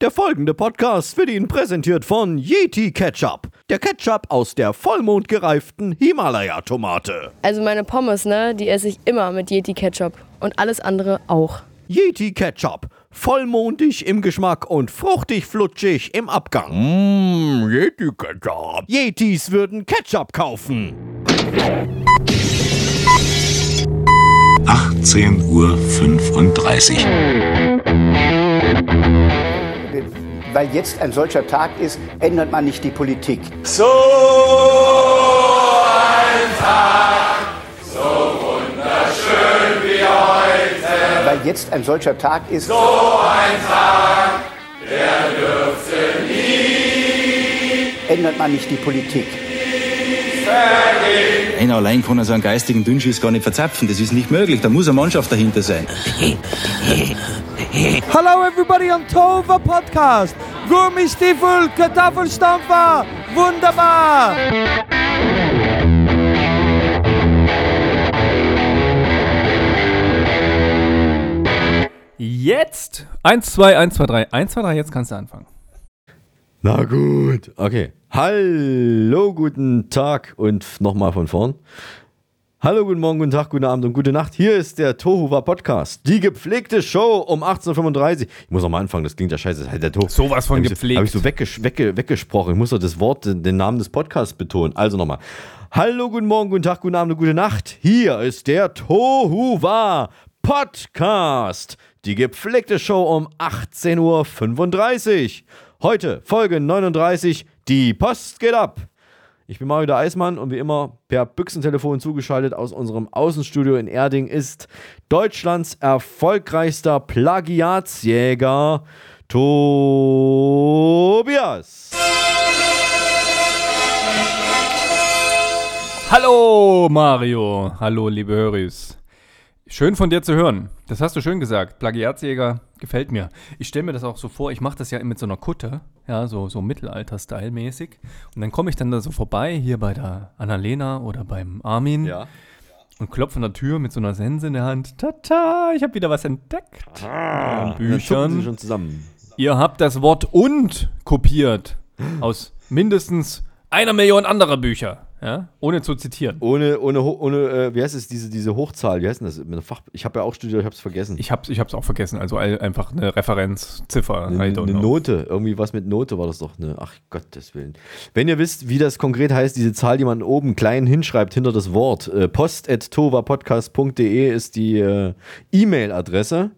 Der folgende Podcast wird Ihnen präsentiert von Yeti Ketchup. Der Ketchup aus der vollmondgereiften Himalaya-Tomate. Also meine Pommes, ne, die esse ich immer mit Yeti Ketchup. Und alles andere auch. Yeti Ketchup. Vollmondig im Geschmack und fruchtig flutschig im Abgang. Mmm, Yeti Ketchup. Yetis würden Ketchup kaufen. 18.35 Uhr. Weil jetzt ein solcher Tag ist, ändert man nicht die Politik. So ein Tag, so wunderschön wie heute. Weil jetzt ein solcher Tag ist, So ein Tag, der dürfte nie ändert man nicht die Politik. Einer allein kann er so einen geistigen Dünnschiss gar nicht verzapfen. Das ist nicht möglich. Da muss eine Mannschaft dahinter sein. Hello everybody on Tova Podcast. Gummistiefel, Kartoffelstampfer. Wunderbar. Jetzt 1, 2, 1, 2, 3. 1, 2, 3, jetzt kannst du anfangen. Na gut, okay. Hallo, guten Tag und nochmal von vorn. Hallo, guten Morgen, guten Tag, guten Abend und gute Nacht. Hier ist der Tohuwa Podcast. Die gepflegte Show um 18.35 Ich muss noch mal anfangen, das klingt ja scheiße. Das halt der Tohu. Sowas von Hab ich gepflegt. Habe ich so wegges wegge weggesprochen. Ich muss doch das Wort, den, den Namen des Podcasts betonen. Also nochmal. Hallo, guten Morgen, guten Tag, guten Abend und gute Nacht. Hier ist der Tohuwa Podcast. Die gepflegte Show um 18.35 Uhr. Heute Folge 39. Die Post geht ab. Ich bin Mario der Eismann und wie immer per Büchsentelefon zugeschaltet aus unserem Außenstudio in Erding ist Deutschlands erfolgreichster Plagiatsjäger Tobias. Hallo Mario. Hallo liebe Höris. Schön von dir zu hören. Das hast du schön gesagt. Plagiatsjäger gefällt mir. Ich stelle mir das auch so vor, ich mache das ja mit so einer Kutte, ja, so, so Mittelalter-Style mäßig. Und dann komme ich dann da so vorbei, hier bei der Annalena oder beim Armin und klopfe an der Tür mit so einer Sense in der Hand. Tata, ich habe wieder was entdeckt. Ah, zucken sie Büchern. schon zusammen. Ihr habt das Wort und kopiert aus mindestens einer Million anderer Bücher, ja, ohne zu zitieren. Ohne, ohne, ohne äh, wie heißt es, diese, diese Hochzahl, wie heißt denn das? Fach ich habe ja auch studiert, ich habe es vergessen. Ich hab's, ich hab's auch vergessen, also einfach eine Referenz, Ziffer. Eine, eine. Note, irgendwie was mit Note war das doch. Ne? Ach Gottes Willen. Wenn ihr wisst, wie das konkret heißt, diese Zahl, die man oben klein hinschreibt hinter das Wort, äh, post.tovapodcast.de ist die äh, E-Mail-Adresse.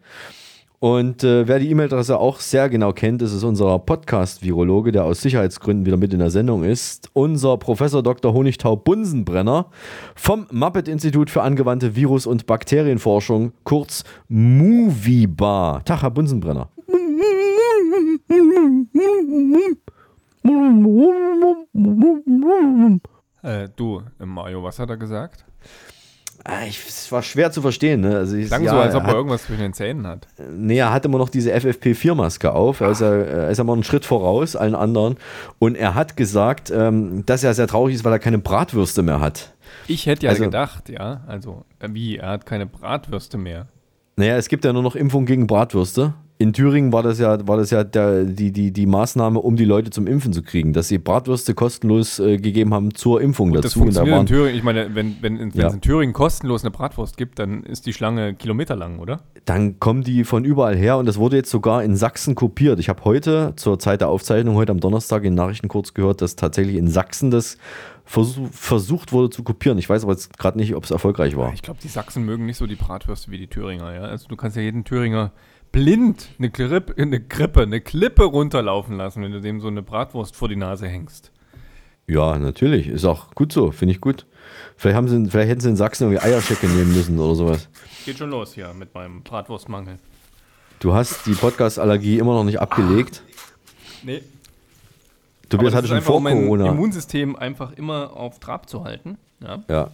Und äh, wer die E-Mail-Adresse auch sehr genau kennt, ist unser Podcast-Virologe, der aus Sicherheitsgründen wieder mit in der Sendung ist. Unser Professor Dr. Honigtau Bunsenbrenner vom Muppet-Institut für angewandte Virus- und Bakterienforschung, kurz Moviebar. Tag, Herr Bunsenbrenner. Äh, du, Mario, was hat er gesagt? Ah, ich, es war schwer zu verstehen. Ne? Also ich, Klang ja, so, als ob er hat, irgendwas zwischen den Zähnen hat. nee, er hat immer noch diese FFP4-Maske auf. Er ist, ja, er ist immer einen Schritt voraus allen anderen. Und er hat gesagt, ähm, dass er sehr traurig ist, weil er keine Bratwürste mehr hat. Ich hätte ja Also- gedacht, ja, also, äh, wie, er hat keine Bratwürste mehr. Naja, es gibt ja nur noch Impfung gegen Bratwürste. In Thüringen war das ja, war das ja der, die, die, die Maßnahme, um die Leute zum Impfen zu kriegen, dass sie Bratwürste kostenlos äh, gegeben haben zur Impfung Das dazu. Und da funktioniert in waren, Thüringen, ich meine, wenn, wenn, wenn Ja. es in Thüringen kostenlos eine Bratwurst gibt, dann ist die Schlange kilometerlang, oder? dann kommen die von überall her und das wurde jetzt sogar in Sachsen kopiert. Ich habe heute zur Zeit der Aufzeichnung, heute am Donnerstag in Nachrichten kurz gehört, dass tatsächlich in Sachsen das versuch, versucht wurde zu kopieren. Ich weiß aber jetzt gerade nicht, ob es erfolgreich war. Ich glaube, die Sachsen mögen nicht so die Bratwürste wie die Thüringer, ja. Also du kannst ja jeden Thüringer blind eine, Klippe, eine Krippe, eine Klippe runterlaufen lassen, wenn du dem so eine Bratwurst vor die Nase hängst. Ja, natürlich. Ist auch gut so, finde ich gut. Vielleicht, haben sie, vielleicht hätten sie in Sachsen irgendwie Eierschecke nehmen müssen oder sowas. Geht schon los hier mit meinem Bratwurstmangel. Du hast die Podcast-Allergie immer noch nicht abgelegt. Nee. Tobias Aber hatte schon einfach, vor um mein Corona. Immunsystem einfach immer auf Trab zu halten. Ja. Ja.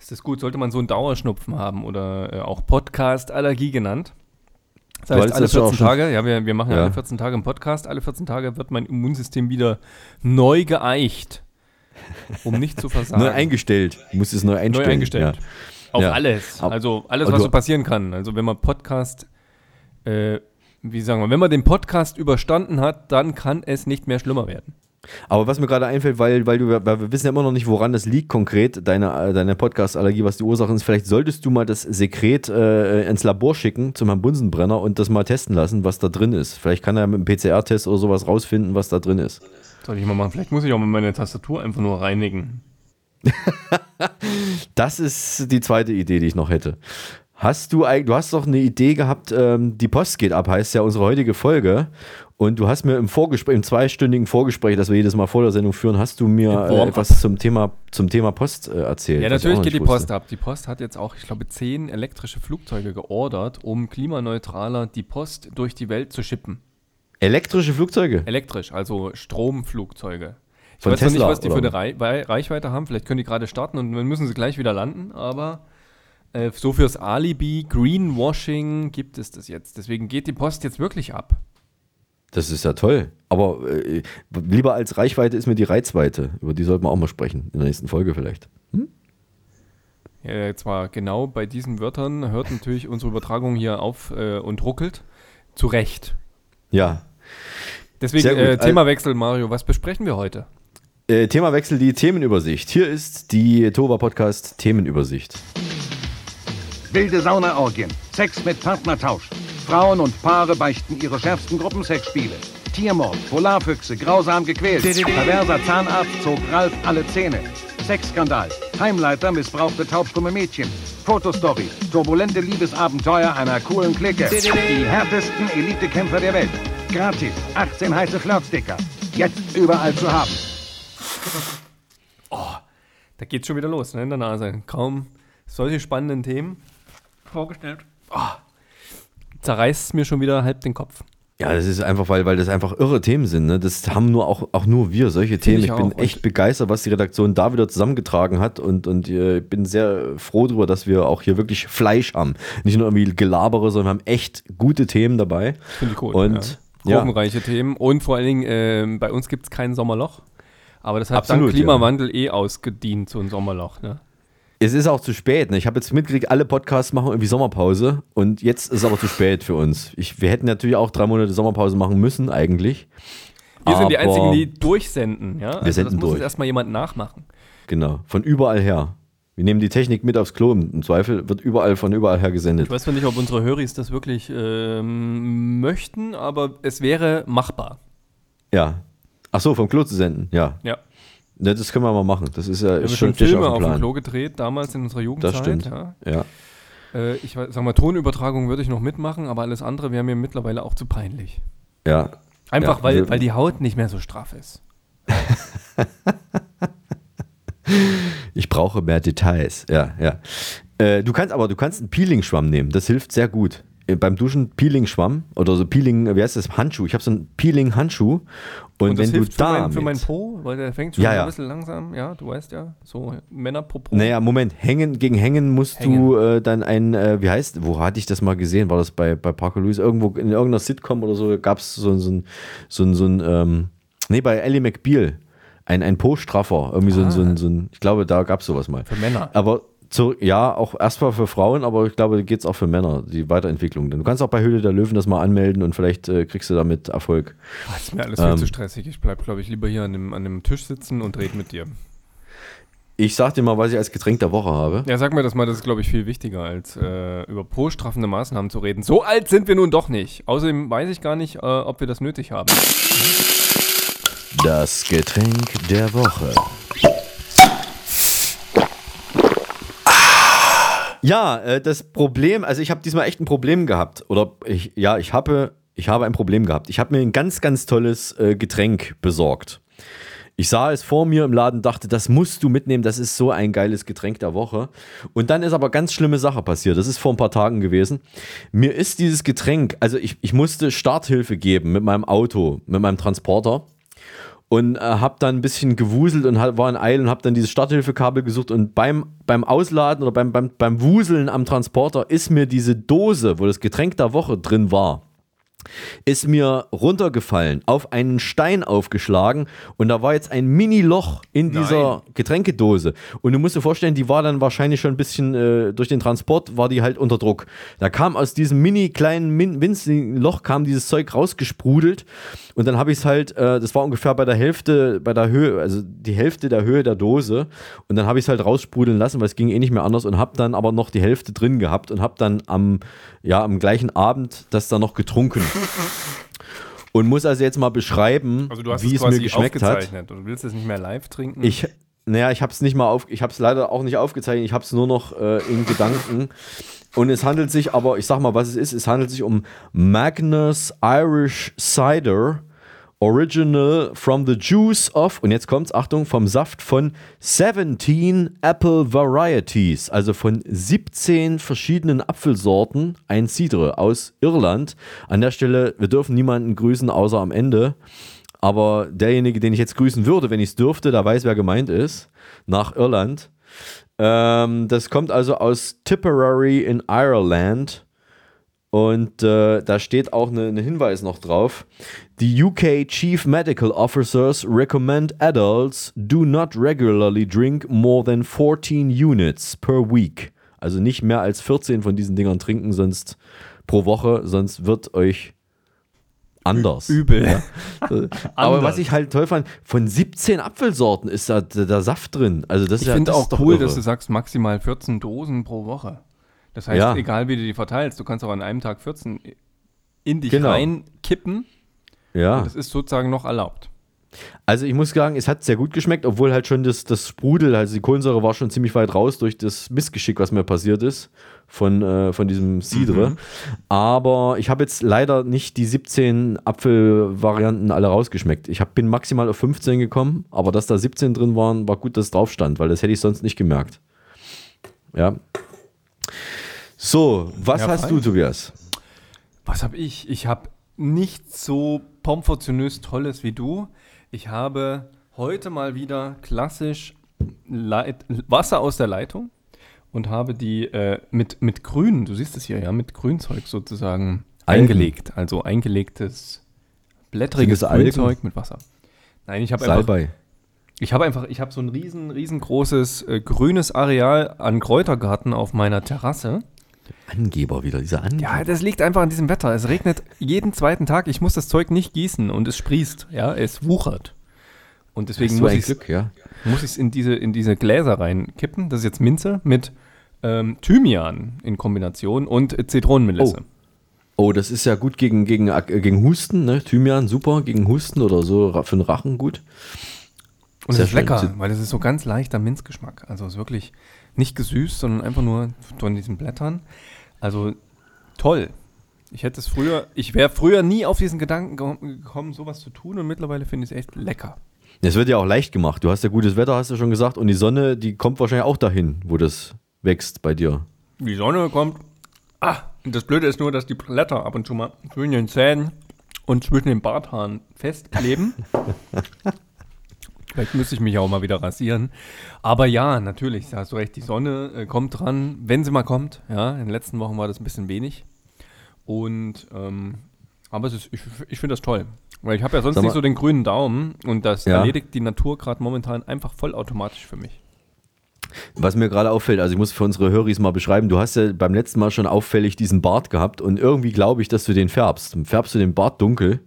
Ist das gut? Sollte man so einen Dauerschnupfen haben oder äh, auch Podcast-Allergie genannt? Das heißt, alle das ja auch 14 schon- Tage, ja, wir, wir machen ja. Alle 14 Tage einen Podcast, alle 14 Tage wird mein Immunsystem wieder neu geeicht, um nicht zu versagen. Neu eingestellt. Du musst es neu einstellen. Neu eingestellt. Ja. Auf Ja. alles. Also alles, aber was so passieren kann. Also wenn man Podcast äh, wie sagen wir, wenn man den Podcast überstanden hat, dann kann es nicht mehr schlimmer werden. Aber was mir gerade einfällt, weil, weil, du, weil wir wissen ja immer noch nicht, woran das liegt konkret, deine, deine Podcast-Allergie, was die Ursache ist. Vielleicht solltest du mal das Sekret äh, ins Labor schicken zum Herrn Bunsenbrenner und das mal testen lassen, was da drin ist. Vielleicht kann er mit einem PCR-Test oder sowas rausfinden, was da drin ist. Soll ich mal machen? Vielleicht muss ich auch mal meine Tastatur einfach nur reinigen. Das ist die zweite Idee, die ich noch hätte. Hast du eigentlich, du hast doch eine Idee gehabt, ähm, die Post geht ab, heißt ja unsere heutige Folge. Und du hast mir im Vorgespräch, im zweistündigen Vorgespräch, das wir jedes Mal vor der Sendung führen, hast du mir äh, etwas zum Thema, zum Thema Post äh, erzählt. Ja, natürlich geht die nicht Post wusste. ab. Die Post hat jetzt auch, ich glaube, zehn elektrische Flugzeuge geordert, um klimaneutraler die Post durch die Welt zu schippen. Elektrische Flugzeuge? Elektrisch, also Stromflugzeuge. Ich Von weiß noch nicht, Tesla, was die für eine Wei- Reichweite haben. Vielleicht können die gerade starten und dann müssen sie gleich wieder landen. Aber äh, so fürs Alibi, Greenwashing gibt es das jetzt. Deswegen geht die Post jetzt wirklich ab. Das ist ja toll. Aber äh, lieber als Reichweite ist mir die Reizweite. Über die sollten wir auch mal sprechen. In der nächsten Folge vielleicht. Ja, zwar genau bei diesen Wörtern hört natürlich unsere Übertragung hier auf äh, und ruckelt. Zu Recht. Ja. Deswegen äh, Themawechsel, Mario. Was besprechen wir heute? Äh, Themawechsel, die Themenübersicht. Hier ist die Tova Podcast Themenübersicht. Wilde Saunaorgien, Sex mit Partnertausch. Frauen und Paare beichten ihre schärfsten Gruppensexspiele. Tiermord, Polarfüchse, grausam gequält. Perverser Zahnarzt zog Ralf alle Zähne. Sexskandal, Heimleiter missbrauchte taubstumme Mädchen. Fotostory, turbulente Liebesabenteuer einer coolen Clique. Die härtesten Elitekämpfer der Welt. Gratis, 18 heiße Flirtsticker. Jetzt überall zu haben. Da geht's schon wieder los, ne, in der Nase. Kaum solche spannenden Themen vorgestellt. Oh, zerreißt es mir schon wieder halb den Kopf. Ja, das ist einfach, weil, weil das einfach irre Themen sind. Ne? Das haben nur auch, auch nur wir, solche Themen. ich Ich, bin echt Und- begeistert, was die Redaktion da wieder zusammengetragen hat und, und äh, bin sehr froh darüber, dass wir auch hier wirklich Fleisch haben. Nicht nur irgendwie Gelabere, sondern wir haben echt gute Themen dabei. Finde ich cool. Und ja. ja, Themen. Und vor allen Dingen, ähm, bei uns gibt es kein Sommerloch. Aber das hat Absolut, dank Klimawandel eh ausgedient, so ein Sommerloch. Ne? Es ist auch zu spät. Ne? Ich habe jetzt mitgekriegt, alle Podcasts machen irgendwie Sommerpause und jetzt ist es aber zu spät für uns. Ich, wir hätten natürlich auch drei Monate Sommerpause machen müssen, eigentlich. Wir sind die Einzigen, die durchsenden. Ja? Also senden das muss durch. jetzt erstmal jemand nachmachen. Genau, von überall her. Wir nehmen die Technik mit aufs Klo. Im Zweifel wird überall von überall her gesendet. Ich weiß nicht, ob unsere Höris das wirklich ähm, möchten, aber es wäre machbar. Ja. Ach so, vom Klo zu senden. Ja. Ja. Ja das können wir mal machen. Das ist ja haben ist schon Fisch Filme auf auf dem dem Plan. Klo gedreht, damals in unserer Jugendzeit. Das stimmt. Ja. Ja. Äh, ich weiß- sag mal, Tonübertragung würde ich noch mitmachen, aber alles andere wäre mir mittlerweile auch zu peinlich. Ja. Einfach Ja, weil, weil die Haut nicht mehr so straff ist. Ich brauche mehr Details. Ja, ja. Äh, du kannst aber, du kannst einen Peeling-Schwamm nehmen. Das hilft sehr gut. Äh, Beim Duschen Peeling-Schwamm oder so Peeling, wie heißt das? Handschuh. Ich habe so einen Peeling-Handschuh. Und, Und wenn du für, da. mein, für mein Po, weil der fängt schon Ja, ja. ein bisschen langsam. Ja, du weißt ja, so Männerpopo. Naja, Moment, hängen, gegen Hängen musst du äh, dann ein, äh, wie heißt, wo hatte ich das mal gesehen? War das bei, bei Parker Lewis? Irgendwo in irgendeiner Sitcom oder so gab es so, so ein, so ein, so ein ähm, nee, bei Ellie McBeal, ein, ein Po-Straffer, irgendwie so, ein, so, ein, so ein, ich glaube, da gab es sowas mal. Für Männer. Aber zu, ja, auch erstmal für Frauen, aber ich glaube, geht es auch für Männer, die Weiterentwicklung. Du kannst auch bei Höhle der Löwen das mal anmelden und vielleicht äh, kriegst du damit Erfolg. Ah, Das ist mir alles viel Ähm. zu stressig. Ich bleib, glaube ich, lieber hier an dem, an dem Tisch sitzen und rede mit dir. Ich sag dir mal, was ich als Getränk der Woche habe. Ja, sag mir das mal, das ist, glaube ich, viel wichtiger, als äh, über po-straffende Maßnahmen zu reden. So alt sind wir nun doch nicht. Außerdem weiß ich gar nicht, äh, ob wir das nötig haben. Das Getränk der Woche. Ja, äh, das Problem, also ich habe diesmal echt ein Problem gehabt. Oder ich, ja, ich habe, ich habe ein Problem gehabt. Ich habe mir ein ganz, ganz tolles äh, Getränk besorgt. Ich sah es vor mir im Laden, dachte, das musst du mitnehmen, das ist so ein geiles Getränk der Woche. Und dann ist aber ganz schlimme Sache passiert. Das ist vor ein paar Tagen gewesen. Mir ist dieses Getränk, also ich, ich musste Starthilfe geben mit meinem Auto, mit meinem Transporter und äh, habe dann ein bisschen gewuselt und hab, war in Eil und habe dann dieses Starthilfekabel gesucht. Und beim, beim Ausladen oder beim, beim, beim Wuseln am Transporter ist mir diese Dose, wo das Getränk der Woche drin war, ist mir runtergefallen, auf einen Stein aufgeschlagen und da war jetzt ein Mini-Loch in dieser Getränkedose. Und du musst dir vorstellen, die war dann wahrscheinlich schon ein bisschen äh, durch den Transport, war die halt unter Druck. Da kam aus diesem mini kleinen, min winzigen Loch, kam dieses Zeug rausgesprudelt und dann habe ich es halt, äh, das war ungefähr bei der Hälfte, bei der Höhe, also die Hälfte der Höhe der Dose und dann habe ich es halt raussprudeln lassen, weil es ging eh nicht mehr anders und habe dann aber noch die Hälfte drin gehabt und habe dann am, ja, am gleichen Abend das dann noch getrunken. Und muss also jetzt mal beschreiben, Also wie es es mir geschmeckt hat. du willst es nicht mehr live trinken? Ich, naja, ich habe es nicht mal auf, ich habe es leider auch nicht aufgezeichnet, ich habe es nur noch äh, in Gedanken. Und es handelt sich aber, ich sag mal, was es ist, es handelt sich um Magnus Irish Cider, Original from the juice of, und jetzt kommt's, Achtung, vom Saft von 17 Apple Varieties, also von 17 verschiedenen Apfelsorten, ein Cidre aus Irland. An der Stelle, wir dürfen niemanden grüßen, außer am Ende. Aber derjenige, den ich jetzt grüßen würde, wenn ich es dürfte, der weiß, wer gemeint ist, nach Irland. Ähm, das kommt also aus Tipperary in Ireland. Und äh, da steht auch ein ne, ne Hinweis noch drauf. The UK Chief Medical Officers recommend adults do not regularly drink more than 14 units per week. Also nicht mehr als 14 von diesen Dingern trinken, sonst pro Woche, sonst wird euch anders. Übel. Ja. Aber was ich halt toll fand, von 17 Apfelsorten ist da der, der Saft drin. Also das ist Ich ja, finde auch cool, irre. dass du sagst, maximal 14 Dosen pro Woche. Das heißt, Ja. egal wie du die verteilst, du kannst auch an einem Tag 14 in dich Genau. reinkippen. Ja. Und das ist sozusagen noch erlaubt. Also ich muss sagen, es hat sehr gut geschmeckt, obwohl halt schon das, das Sprudel, also die Kohlensäure war schon ziemlich weit raus durch das Missgeschick, was mir passiert ist von, äh, von diesem Cidre. Aber ich habe jetzt leider nicht die 17 Apfelvarianten alle rausgeschmeckt. Ich hab, bin maximal auf 15 gekommen, aber dass da 17 drin waren, war gut, dass es drauf stand, weil das hätte ich sonst nicht gemerkt. Ja. So, was Ja, hast fein. du, Tobias? Was habe ich? Ich habe nicht so pomfortionös Tolles wie du. Ich habe heute mal wieder klassisch Leit Wasser aus der Leitung und habe die äh, mit, mit Grün, du siehst es hier, ja, mit Grünzeug sozusagen Algen. eingelegt. Also eingelegtes, blättriges Algen? Grünzeug mit Wasser. Nein, ich habe einfach, ich habe einfach, ich habe so ein riesen, riesengroßes äh, grünes Areal an Kräutergarten auf meiner Terrasse. Angeber wieder, dieser Angeber. Ja, das liegt einfach an diesem Wetter. Es regnet jeden zweiten Tag. Ich muss das Zeug nicht gießen und es sprießt. Ja, es wuchert. Und deswegen muss ich Glück, ja. es in diese, in diese Gläser reinkippen. Das ist jetzt Minze mit ähm, Thymian in Kombination und Zitronenmelisse. Oh, das ist ja gut gegen, gegen, äh, gegen Husten, ne? Thymian, super, gegen Husten oder so für den Rachen gut. und es ist lecker, weil es ist so ganz leichter Minzgeschmack. Also es ist wirklich nicht gesüßt, sondern einfach nur von diesen Blättern. Also toll. Ich hätte es früher, ich wäre früher nie auf diesen Gedanken ge- gekommen, sowas zu tun und mittlerweile finde ich es echt lecker. Es wird ja auch leicht gemacht. Du hast ja gutes Wetter, hast du schon gesagt, und die Sonne, die kommt wahrscheinlich auch dahin, wo das wächst bei dir. Die Sonne kommt. Ah, das Blöde ist nur, dass die Blätter ab und zu mal zwischen den Zähnen und zwischen den Barthaaren festkleben. Vielleicht müsste ich mich auch mal wieder rasieren. Aber ja, natürlich, da hast du recht, die Sonne äh, kommt dran, wenn sie mal kommt. Ja, in den letzten Wochen war das ein bisschen wenig. Und, ähm, aber es ist, ich, ich finde das toll. Weil ich habe ja sonst mal- nicht so den grünen Daumen und das Ja. erledigt die Natur gerade momentan einfach vollautomatisch für mich. Was mir gerade auffällt, also ich muss für unsere Höris mal beschreiben, du hast ja beim letzten Mal schon auffällig diesen Bart gehabt und irgendwie glaube ich, dass du den färbst. Färbst du den Bart dunkel?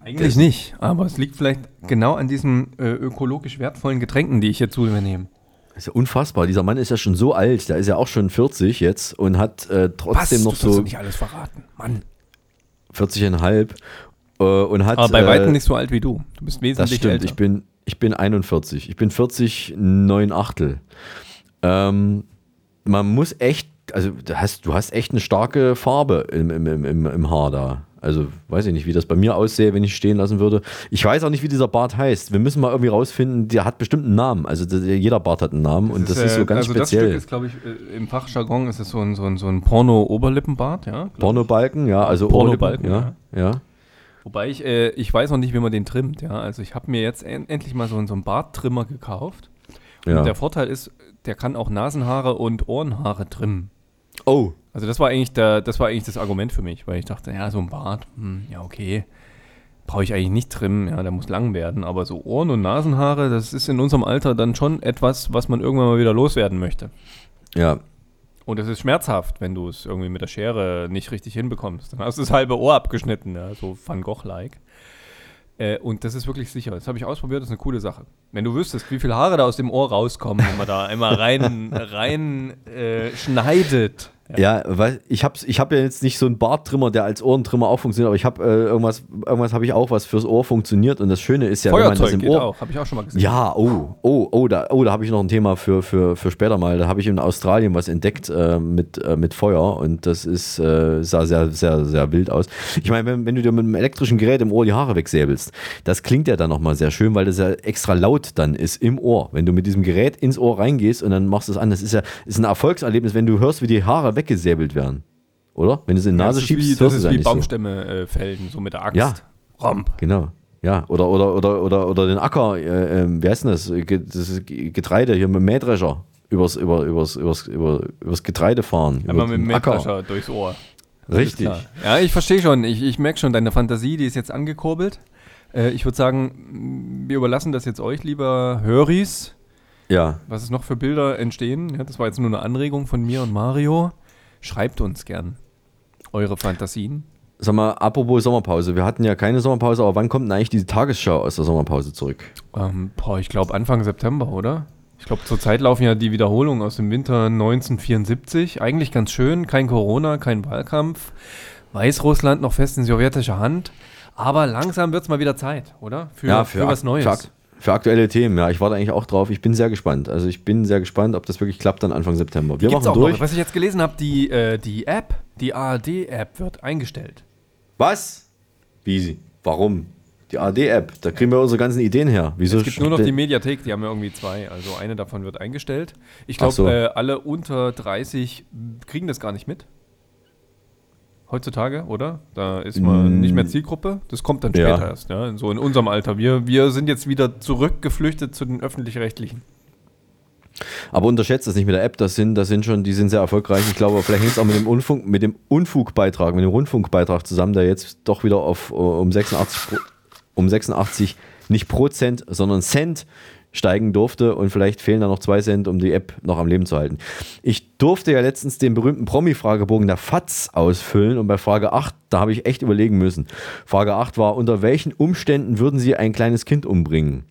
Eigentlich nicht, aber es liegt vielleicht genau an diesen äh, ökologisch wertvollen Getränken, die ich hier zu mir nehme. Das ist ja unfassbar. Dieser Mann ist ja schon so alt, der ist ja auch schon 40 jetzt und hat äh, trotzdem noch du so nicht alles verraten. Mann. 40,5 äh, und hat. Aber bei äh, weitem nicht so alt wie du. Du bist Das wesentlich stimmt, älter. ich bin, ich bin 41. Ich bin 40, 9 Achtel. Ähm, man muss echt, also du hast, du hast echt eine starke Farbe im, im, im, im, im Haar da. Also weiß ich nicht, wie das bei mir aussähe, wenn ich stehen lassen würde. Ich weiß auch nicht, wie dieser Bart heißt. Wir müssen mal irgendwie rausfinden, der hat bestimmt einen Namen. Also der, jeder Bart hat einen Namen und das ist, äh, so ganz also Das speziell. Stück ist, glaube ich, äh, im Fachjargon ist es so ein, so ein, so ein Porno-Oberlippenbart, ja. Pornobalken, ja, also Pornobalken, ja, ja. Wobei ich, äh, ich weiß noch nicht, wie man den trimmt, ja. Also ich habe mir jetzt en endlich mal so, einen- so einen Barttrimmer gekauft. Ja. Und der Vorteil ist, der kann auch Nasenhaare und Ohrenhaare trimmen. Oh, Also das war eigentlich der, das war eigentlich das Argument für mich, weil ich dachte, ja, so ein Bart, hm, ja, okay. Brauche ich eigentlich nicht trimmen, ja, der muss lang werden. Aber so Ohren- und Nasenhaare, das ist in unserem Alter dann schon etwas, was man irgendwann mal wieder loswerden möchte. Ja. Und es ist schmerzhaft, wenn du es irgendwie mit der Schere nicht richtig hinbekommst. Dann hast du das halbe Ohr abgeschnitten, ja, so Van Gogh-like. Äh, und das ist wirklich sicher. Das habe ich ausprobiert, das ist eine coole Sache. Wenn du wüsstest, wie viele Haare da aus dem Ohr rauskommen, wenn man da einmal rein, rein äh, schneidet. Ja, weil ich habe ich hab ja jetzt nicht so einen Barttrimmer, der als Ohrentrimmer auch funktioniert, aber ich habe äh, irgendwas, irgendwas habe ich auch, was fürs Ohr funktioniert und das Schöne ist ja, wenn man das Feuerzeug im geht Ohr. auch, habe ich auch schon mal gesehen. Ja, oh, oh, oh, da, oh, da habe ich noch ein Thema für, für, für später mal. Da habe ich in Australien was entdeckt äh, mit, äh, mit Feuer und das ist, äh, sah sehr, sehr, sehr wild aus. Ich meine, wenn, wenn du dir mit einem elektrischen Gerät im Ohr die Haare wegsäbelst, das klingt ja dann nochmal sehr schön, weil das ja extra laut dann ist im Ohr. Wenn du mit diesem Gerät ins Ohr reingehst und dann machst du es an, das ist ja ist ein Erfolgserlebnis, wenn du hörst, wie die Haare weggesäbelt werden. Oder? Wenn du es in die Ja, Nase ist schiebst, wie, das ist wie so. Baumstämme äh, fällen, so mit der Axt. Ja. Romp. Genau. Ja, oder, oder, oder, oder, oder den Acker, äh, ähm, wie heißt denn das? Das ist Getreide hier mit dem Mähdrescher übers, über, übers, übers, über, übers Getreide fahren. Einmal über mit dem den Acker. Mähdrescher durchs Ohr. Richtig. Ja, ich verstehe schon. Ich, ich merke schon, deine Fantasie, die ist jetzt angekurbelt. Äh, ich würde sagen, wir überlassen das jetzt euch, lieber Höris. Ja. Was es noch für Bilder entstehen. Ja, das war jetzt nur eine Anregung von mir und Mario. Schreibt uns gern eure Fantasien. Sag mal, apropos Sommerpause. Wir hatten ja keine Sommerpause, aber wann kommt denn eigentlich diese Tagesschau aus der Sommerpause zurück? Ähm, boah, ich glaube Anfang September, oder? Ich glaube, zurzeit laufen ja die Wiederholungen aus dem Winter 1974. Eigentlich ganz schön. Kein Corona, kein Wahlkampf. Weißrussland noch fest in sowjetischer Hand. Aber langsam wird es mal wieder Zeit, oder? Für, für, was ak- Neues. Für, für aktuelle Themen, ja. Ich warte eigentlich auch drauf. Ich bin sehr gespannt. Also ich bin sehr gespannt, ob das wirklich klappt dann Anfang September. Wir Gibt's machen auch durch. Noch. Was ich jetzt gelesen habe, die, äh, die App, die ARD-App wird eingestellt. Was? Wie? Warum? Die AD-App, da kriegen wir unsere ganzen Ideen her. Wieso es gibt nur noch die Mediathek, die haben ja irgendwie zwei. Also eine davon wird eingestellt. Ich glaube, so. äh, alle unter 30 kriegen das gar nicht mit. Heutzutage, oder? Da ist man Mm. nicht mehr Zielgruppe. Das kommt dann Ja. später erst, ja. So in unserem Alter. Wir, wir sind jetzt wieder zurückgeflüchtet zu den öffentlich-rechtlichen. Aber unterschätzt das nicht mit der App, das sind, das sind schon, die sind sehr erfolgreich. Ich glaube, vielleicht hängt es auch mit dem Unfunk, mit dem Unfugbeitrag, mit dem Rundfunkbeitrag zusammen, der jetzt doch wieder auf äh, um 86, Pro- um 86 nicht Prozent, sondern Cent steigen durfte und vielleicht fehlen da noch zwei Cent, um die App noch am Leben zu halten. Ich durfte ja letztens den berühmten Promi-Fragebogen der FATS ausfüllen und bei Frage 8, da habe ich echt überlegen müssen. Frage 8 war, unter welchen Umständen würden Sie ein kleines Kind umbringen?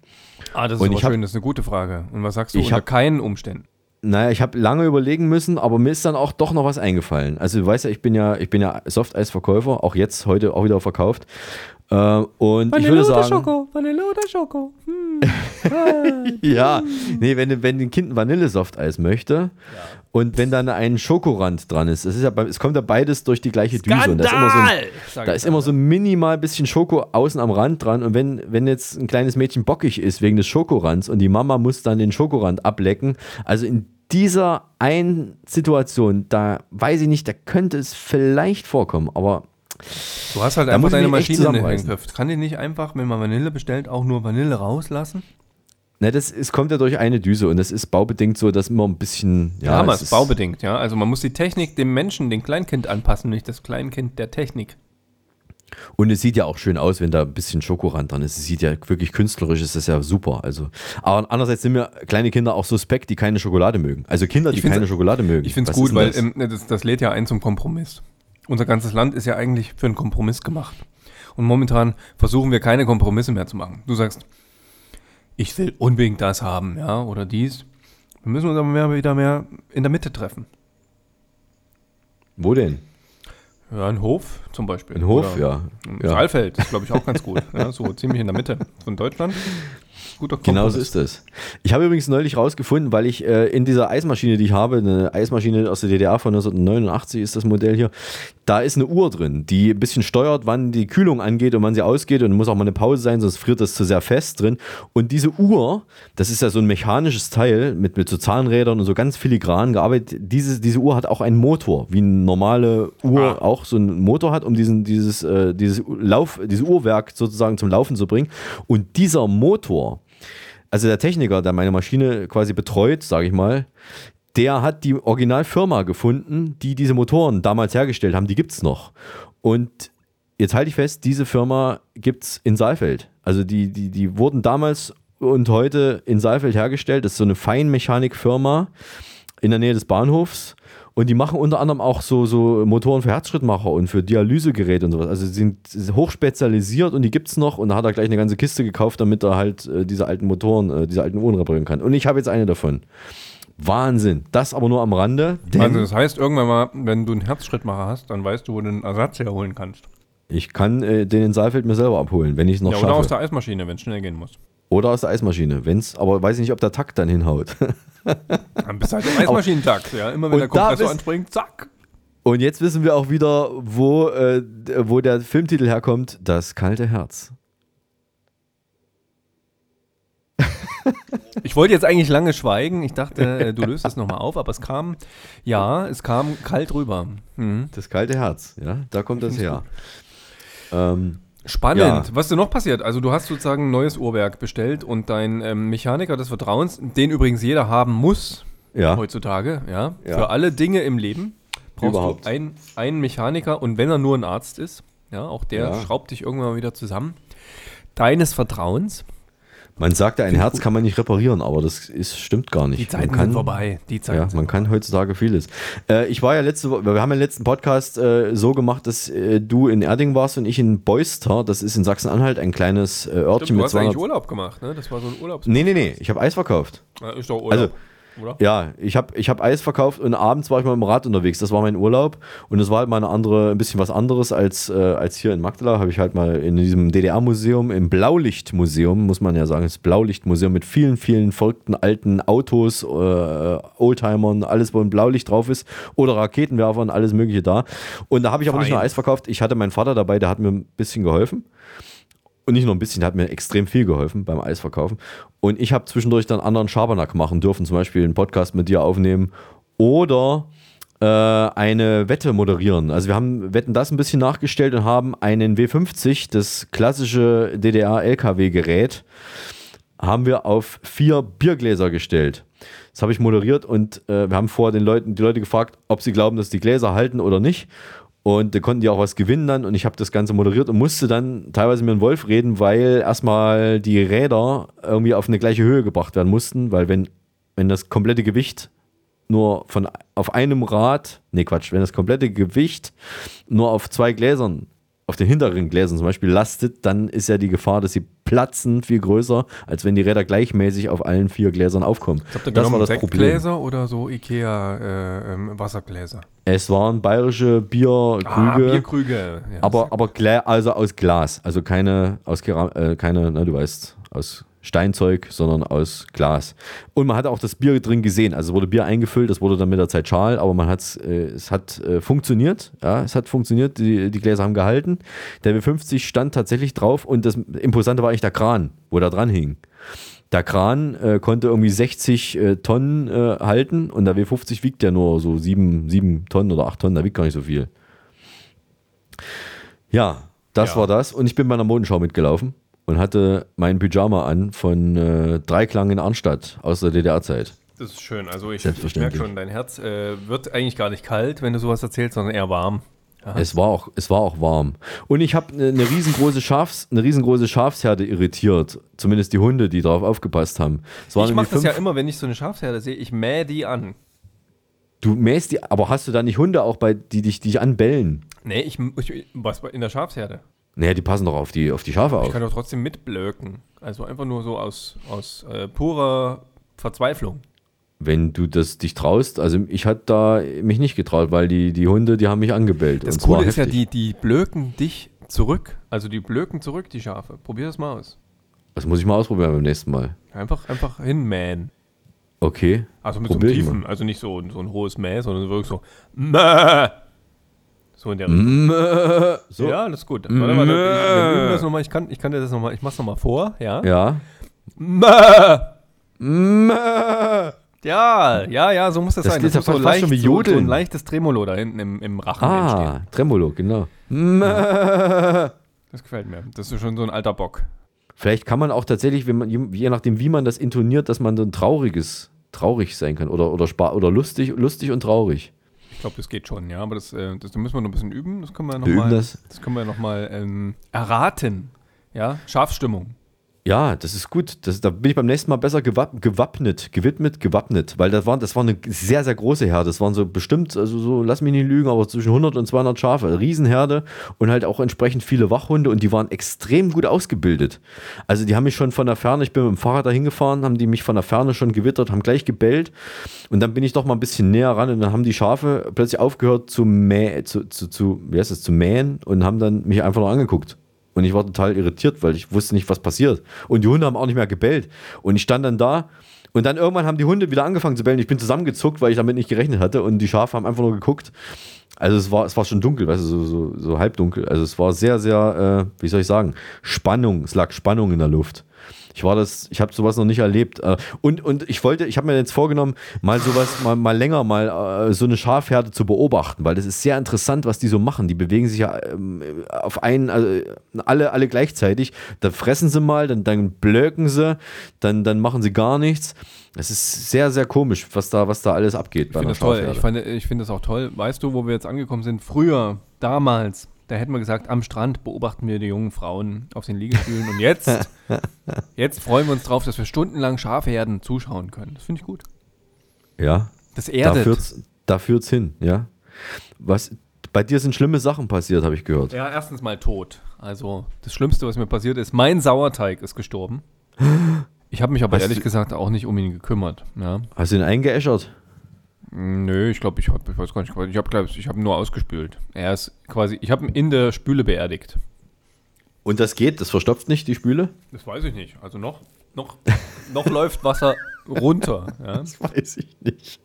Ah, das ist Und ich hab- schön, das ist eine gute Frage. Und was sagst du? Ich Unter hab- keinen Umständen. Naja, ich habe lange überlegen müssen, aber mir ist dann auch doch noch was eingefallen. Also du weißt ja, ich bin ja, ich bin ja Softeisverkäufer, auch jetzt heute auch wieder verkauft. Äh, und ich würde sagen, Schoko, Vanille oder Schoko. ja, nee, wenn, wenn ein Kind ein Vanille-Softeis möchte und wenn dann ein Schokorand dran ist, das ist ja, es kommt ja beides durch die gleiche Düse und da ist immer so ein, da ist immer so minimal ein bisschen Schoko außen am Rand dran. Und wenn, wenn jetzt ein kleines Mädchen bockig ist wegen des Schokorands und die Mama muss dann den Schokorand ablecken, also in dieser einen Situation, da weiß ich nicht, da könnte es vielleicht vorkommen, aber Du hast halt Da einfach deine Maschine in den zusammenreißen. Griff. Kann die nicht einfach, wenn man Vanille bestellt, auch nur Vanille rauslassen? ne, das es kommt ja durch eine Düse und das ist baubedingt so, dass immer ein bisschen. Ja, Ja, es, ist- baubedingt, ja. Also man muss die Technik dem Menschen, dem Kleinkind anpassen, nicht das Kleinkind der Technik. Und es sieht ja auch schön aus, wenn da ein bisschen Schokorand dran ist. Es sieht ja wirklich künstlerisch, ist das ja super. Also, aber andererseits sind mir kleine Kinder auch suspekt, die keine Schokolade mögen. Also Kinder, die keine Schokolade mögen. Ich finde es gut, ist weil das? ähm, das, das lädt ja ein zum Kompromiss. Unser ganzes Land ist ja eigentlich für einen Kompromiss gemacht. Und momentan versuchen wir keine Kompromisse mehr zu machen. Du sagst, ich will unbedingt das haben, ja, oder dies. Wir müssen uns aber mehr, wieder mehr in der Mitte treffen. Wo denn? Ja, ein Hof zum Beispiel. Ein Hof, Oder ja. Saalfeld ist, glaube ich, auch ganz gut. Ja, so ziemlich in der Mitte von Deutschland. Guter Genau so Kompromiss. ist es. Ich habe übrigens neulich rausgefunden, weil ich äh, in dieser Eismaschine, die ich habe, eine Eismaschine aus der DDR von 1989 ist das Modell hier, da ist eine Uhr drin, die ein bisschen steuert, wann die Kühlung angeht und wann sie ausgeht und muss auch mal eine Pause sein, sonst friert das zu sehr fest drin. Und diese Uhr, das ist ja so ein mechanisches Teil mit, mit so Zahnrädern und so ganz filigran gearbeitet. Diese, diese Uhr hat auch einen Motor, wie eine normale Uhr auch so einen Motor hat, um diesen, dieses, äh, dieses, Lauf, dieses Uhrwerk sozusagen zum Laufen zu bringen. Und dieser Motor, also der Techniker, der meine Maschine quasi betreut, sage ich mal, der hat die Originalfirma gefunden, die diese Motoren damals hergestellt haben. Die gibt es noch. Und jetzt halte ich fest, diese Firma gibt es in Saalfeld. Also die, die, die wurden damals und heute in Saalfeld hergestellt. Das ist so eine Feinmechanikfirma in der Nähe des Bahnhofs. Und die machen unter anderem auch so, so Motoren für Herzschrittmacher und für Dialysegeräte und sowas. Also sie sind hochspezialisiert und die gibt es noch. Und da hat er gleich eine ganze Kiste gekauft, damit er halt äh, diese alten Motoren, äh, diese alten Uhren reparieren kann. Und ich habe jetzt eine davon. Wahnsinn. Das aber nur am Rande. Also das heißt, irgendwann mal, wenn du einen Herzschrittmacher hast, dann weißt du, wo du einen Ersatz herholen kannst. ich kann äh, den in Saalfeld mir selber abholen, wenn ich es noch Ja, schaffe. oder aus der Eismaschine, wenn es schnell gehen muss. Oder aus der Eismaschine. Wenn's, aber weiß ich nicht, ob der Takt dann hinhaut. Dann bist du halt im Eismaschinentakt, ja. Immer wenn der Kompressor anspringt, zack. Und jetzt wissen wir auch wieder, wo, äh, wo der Filmtitel herkommt: Das kalte Herz. Ich wollte jetzt eigentlich lange schweigen. Ich dachte, äh, du löst es nochmal auf, aber es kam, ja, es kam kalt rüber. Mhm. Das kalte Herz, ja, da kommt das her. Ähm, Spannend. Ja. Was ist denn noch passiert? Also du hast sozusagen ein neues Uhrwerk bestellt und dein ähm, Mechaniker des Vertrauens, den übrigens jeder haben muss ja, heutzutage, ja, Ja. für alle Dinge im Leben brauchst Überhaupt. du ein, einen Mechaniker und wenn er nur ein Arzt ist, ja, auch der schraubt dich irgendwann mal wieder zusammen. Deines Vertrauens. Man sagt ja, ein Herz kann man nicht reparieren, aber das ist, stimmt gar nicht. Die Zeiten man kann, sind vorbei. Die Zeiten Ja, man kann heutzutage vieles. Äh, ich war ja letzte Woche, wir haben ja im letzten Podcast äh, so gemacht, dass äh, du in Erding warst und ich in Beuster, das ist in Sachsen-Anhalt, ein kleines äh, Örtchen Stimmt, du mit hast eigentlich 200. Urlaub gemacht, ne? Das war so ein Urlaubs... Nee, nee, nee, ich habe Eis verkauft. Ja, ist doch Urlaub, Also, oder? Ja, ich habe ich hab Eis verkauft und abends war ich mal im Rad unterwegs. Das war mein Urlaub und das war halt mal eine andere, ein bisschen was anderes als, äh, als hier in Magdala. Habe ich halt mal in diesem DDR-Museum, im Blaulichtmuseum, muss man ja sagen, das Blaulichtmuseum mit vielen, vielen verrückten alten Autos, äh, Oldtimern, alles, wo ein Blaulicht drauf ist oder Raketenwerfern, alles Mögliche da. Und da habe ich aber nicht Fein. nur Eis verkauft, ich hatte meinen Vater dabei, der hat mir ein bisschen geholfen. Und nicht nur ein bisschen, hat mir extrem viel geholfen beim Eisverkaufen. Und ich habe zwischendurch dann anderen Schabernack machen dürfen, zum Beispiel einen Podcast mit dir aufnehmen oder äh, eine Wette moderieren. Also wir haben Wetten das ein bisschen nachgestellt und haben einen W50, das klassische DDR-LKW-Gerät, haben wir auf vier Biergläser gestellt. Das habe ich moderiert und äh, wir haben vorher den Leuten, die Leute gefragt, ob sie glauben, dass die Gläser halten oder nicht. Und da konnten die auch was gewinnen dann. Und ich habe das Ganze moderiert und musste dann teilweise mit dem Wolf reden, weil erstmal die Räder irgendwie auf eine gleiche Höhe gebracht werden mussten, weil wenn, wenn das komplette Gewicht nur von auf einem Rad, nee Quatsch, wenn das komplette Gewicht nur auf zwei Gläsern, auf den hinteren Gläsern zum Beispiel lastet, dann ist ja die Gefahr, dass sie platzen, viel größer, als wenn die Räder gleichmäßig auf allen vier Gläsern aufkommen. Habt ihr das war das Problem. Oder so Ikea äh, ähm? Es waren bayerische Bierkrüge. Ah, Bierkrüge. Ja, Aber, aber also aus Glas, also keine aus Keram äh, keine, na, du weißt, aus Steinzeug, sondern aus Glas. Und man hat auch das Bier drin gesehen. Also wurde Bier eingefüllt, das wurde dann mit der Zeit schal, aber man hat's, äh, es hat äh, funktioniert. Ja, es hat funktioniert, die, die Gläser haben gehalten. Der W50 stand tatsächlich drauf und das Imposante war eigentlich der Kran, wo da dran hing. Der Kran äh, konnte irgendwie 60 äh, Tonnen äh, halten und der W50 wiegt ja nur so 7, 7 Tonnen oder 8 Tonnen, der wiegt gar nicht so viel. Ja, das Ja. war das. Und ich bin bei einer Modenschau mitgelaufen und hatte mein Pyjama an von äh, Dreiklang in Arnstadt aus der DDR-Zeit. Das ist schön. Also ich, ich merke schon, dein Herz äh, wird eigentlich gar nicht kalt, wenn du sowas erzählst, sondern eher warm. Es war auch, es war auch warm. Und ich habe eine, eine riesengroße Schafs, eine riesengroße Schafsherde irritiert. Zumindest die Hunde, die darauf aufgepasst haben. Ich mache das ja immer, wenn ich so eine Schafsherde sehe, ich mähe die an. Du mähst die, aber hast du da nicht Hunde auch bei, die dich, die dich anbellen? Nee, ich, ich was in der Schafsherde. Naja, die passen doch auf die, auf die Schafe Ich auf. kann doch trotzdem mitblöken. Also einfach nur so aus, aus äh, purer Verzweiflung. Wenn du das dich traust, also ich hatte da mich nicht getraut, weil die, die Hunde, die haben mich angebellt. Das Coole ist ja, heftig. die, die blöken dich zurück. Also die blöken zurück, die Schafe. Probier das mal aus. Das muss ich mal ausprobieren beim nächsten Mal. Einfach, einfach hinmähen. Okay. Also mit Probier so ich einem mal. tiefen, also nicht so, so ein hohes Mäh, sondern wirklich so Mäh. So in der Richtung. So. Ja, das ist gut. Warte mal, wir, wir üben das nochmal. Ich kann, ich kann dir das nochmal, ich mach's nochmal vor, ja? Ja. Ja, ja, ja, so muss das, Das sein. klingt muss ja fast schon wie so, so ein leichtes Tremolo da hinten im, im Rachen entstehen. Ah, Tremolo, genau. Mäh. Das gefällt mir. Das ist schon so ein alter Bock. Vielleicht kann man auch tatsächlich, wenn man, je nachdem, wie man das intoniert, dass man so ein trauriges traurig sein kann oder, oder, spa oder lustig, lustig und traurig. Ich glaube, das geht schon, ja, aber das, äh, das, da müssen wir noch ein bisschen üben. Das können wir noch Wir üben mal, das. das können wir noch mal ähm, erraten. Ja, Scharfstimmung. Ja, das ist gut. Das, da bin ich beim nächsten Mal besser gewapp, gewappnet, gewidmet, gewappnet, weil das war, das war eine sehr, sehr große Herde. Das waren so bestimmt, also so, lass mich nicht lügen, aber zwischen 100 und 200 Schafe. Riesenherde und halt auch entsprechend viele Wachhunde und die waren extrem gut ausgebildet. Also die haben mich schon von der Ferne, ich bin mit dem Fahrrad dahin gefahren, haben die mich von der Ferne schon gewittert, haben gleich gebellt und dann bin ich doch mal ein bisschen näher ran und dann haben die Schafe plötzlich aufgehört zu, mäh, zu, zu, zu, wie heißt das, zu mähen und haben dann mich einfach nur angeguckt. Und ich war total irritiert, weil ich wusste nicht, was passiert. Und die Hunde haben auch nicht mehr gebellt. Und ich stand dann da und dann irgendwann haben die Hunde wieder angefangen zu bellen. Ich bin zusammengezuckt, weil ich damit nicht gerechnet hatte. Und die Schafe haben einfach nur geguckt. Also es war, es war schon dunkel, weißt du, so, so, so halbdunkel. Also es war sehr, sehr, äh, wie soll ich sagen, Spannung. Es lag Spannung in der Luft. Ich war das, ich habe sowas noch nicht erlebt. Äh, Und, und ich wollte, ich habe mir jetzt vorgenommen, mal sowas, mal, mal länger mal äh, so eine Schafherde zu beobachten, weil das ist sehr interessant, was die so machen. Die bewegen sich ja ähm, auf einen, also alle, alle gleichzeitig. Dann fressen sie mal, dann, dann blöken sie, dann, dann machen sie gar nichts. Es ist sehr, sehr komisch, was da, was da alles abgeht Ich finde das toll. Ich, fand- ich finde das auch toll. Weißt du, wo wir jetzt angekommen sind? Früher, damals, da hätten wir gesagt, am Strand beobachten wir die jungen Frauen auf den Liegestühlen. Und jetzt, jetzt freuen wir uns drauf, dass wir stundenlang Schafherden zuschauen können. Das finde ich gut. Ja. Das Da erdet. führt's, da führt's hin, ja. Was, bei dir sind schlimme Sachen passiert, habe ich gehört. Ja, erstens mal tot. Also das Schlimmste, was mir passiert ist, mein Sauerteig ist gestorben. Ich habe mich aber Hast ehrlich du- gesagt auch nicht um ihn gekümmert. Ja. Hast du ihn eingeäschert? Nö, ich glaube, ich habe, ich weiß gar nicht, ich habe, ich, habe ihn nur ausgespült. Er ist quasi, ich habe ihn in der Spüle beerdigt. Und das geht? Das verstopft nicht die Spüle? Das weiß ich nicht. Also noch, noch, noch läuft Wasser runter. Ja. Das weiß ich nicht.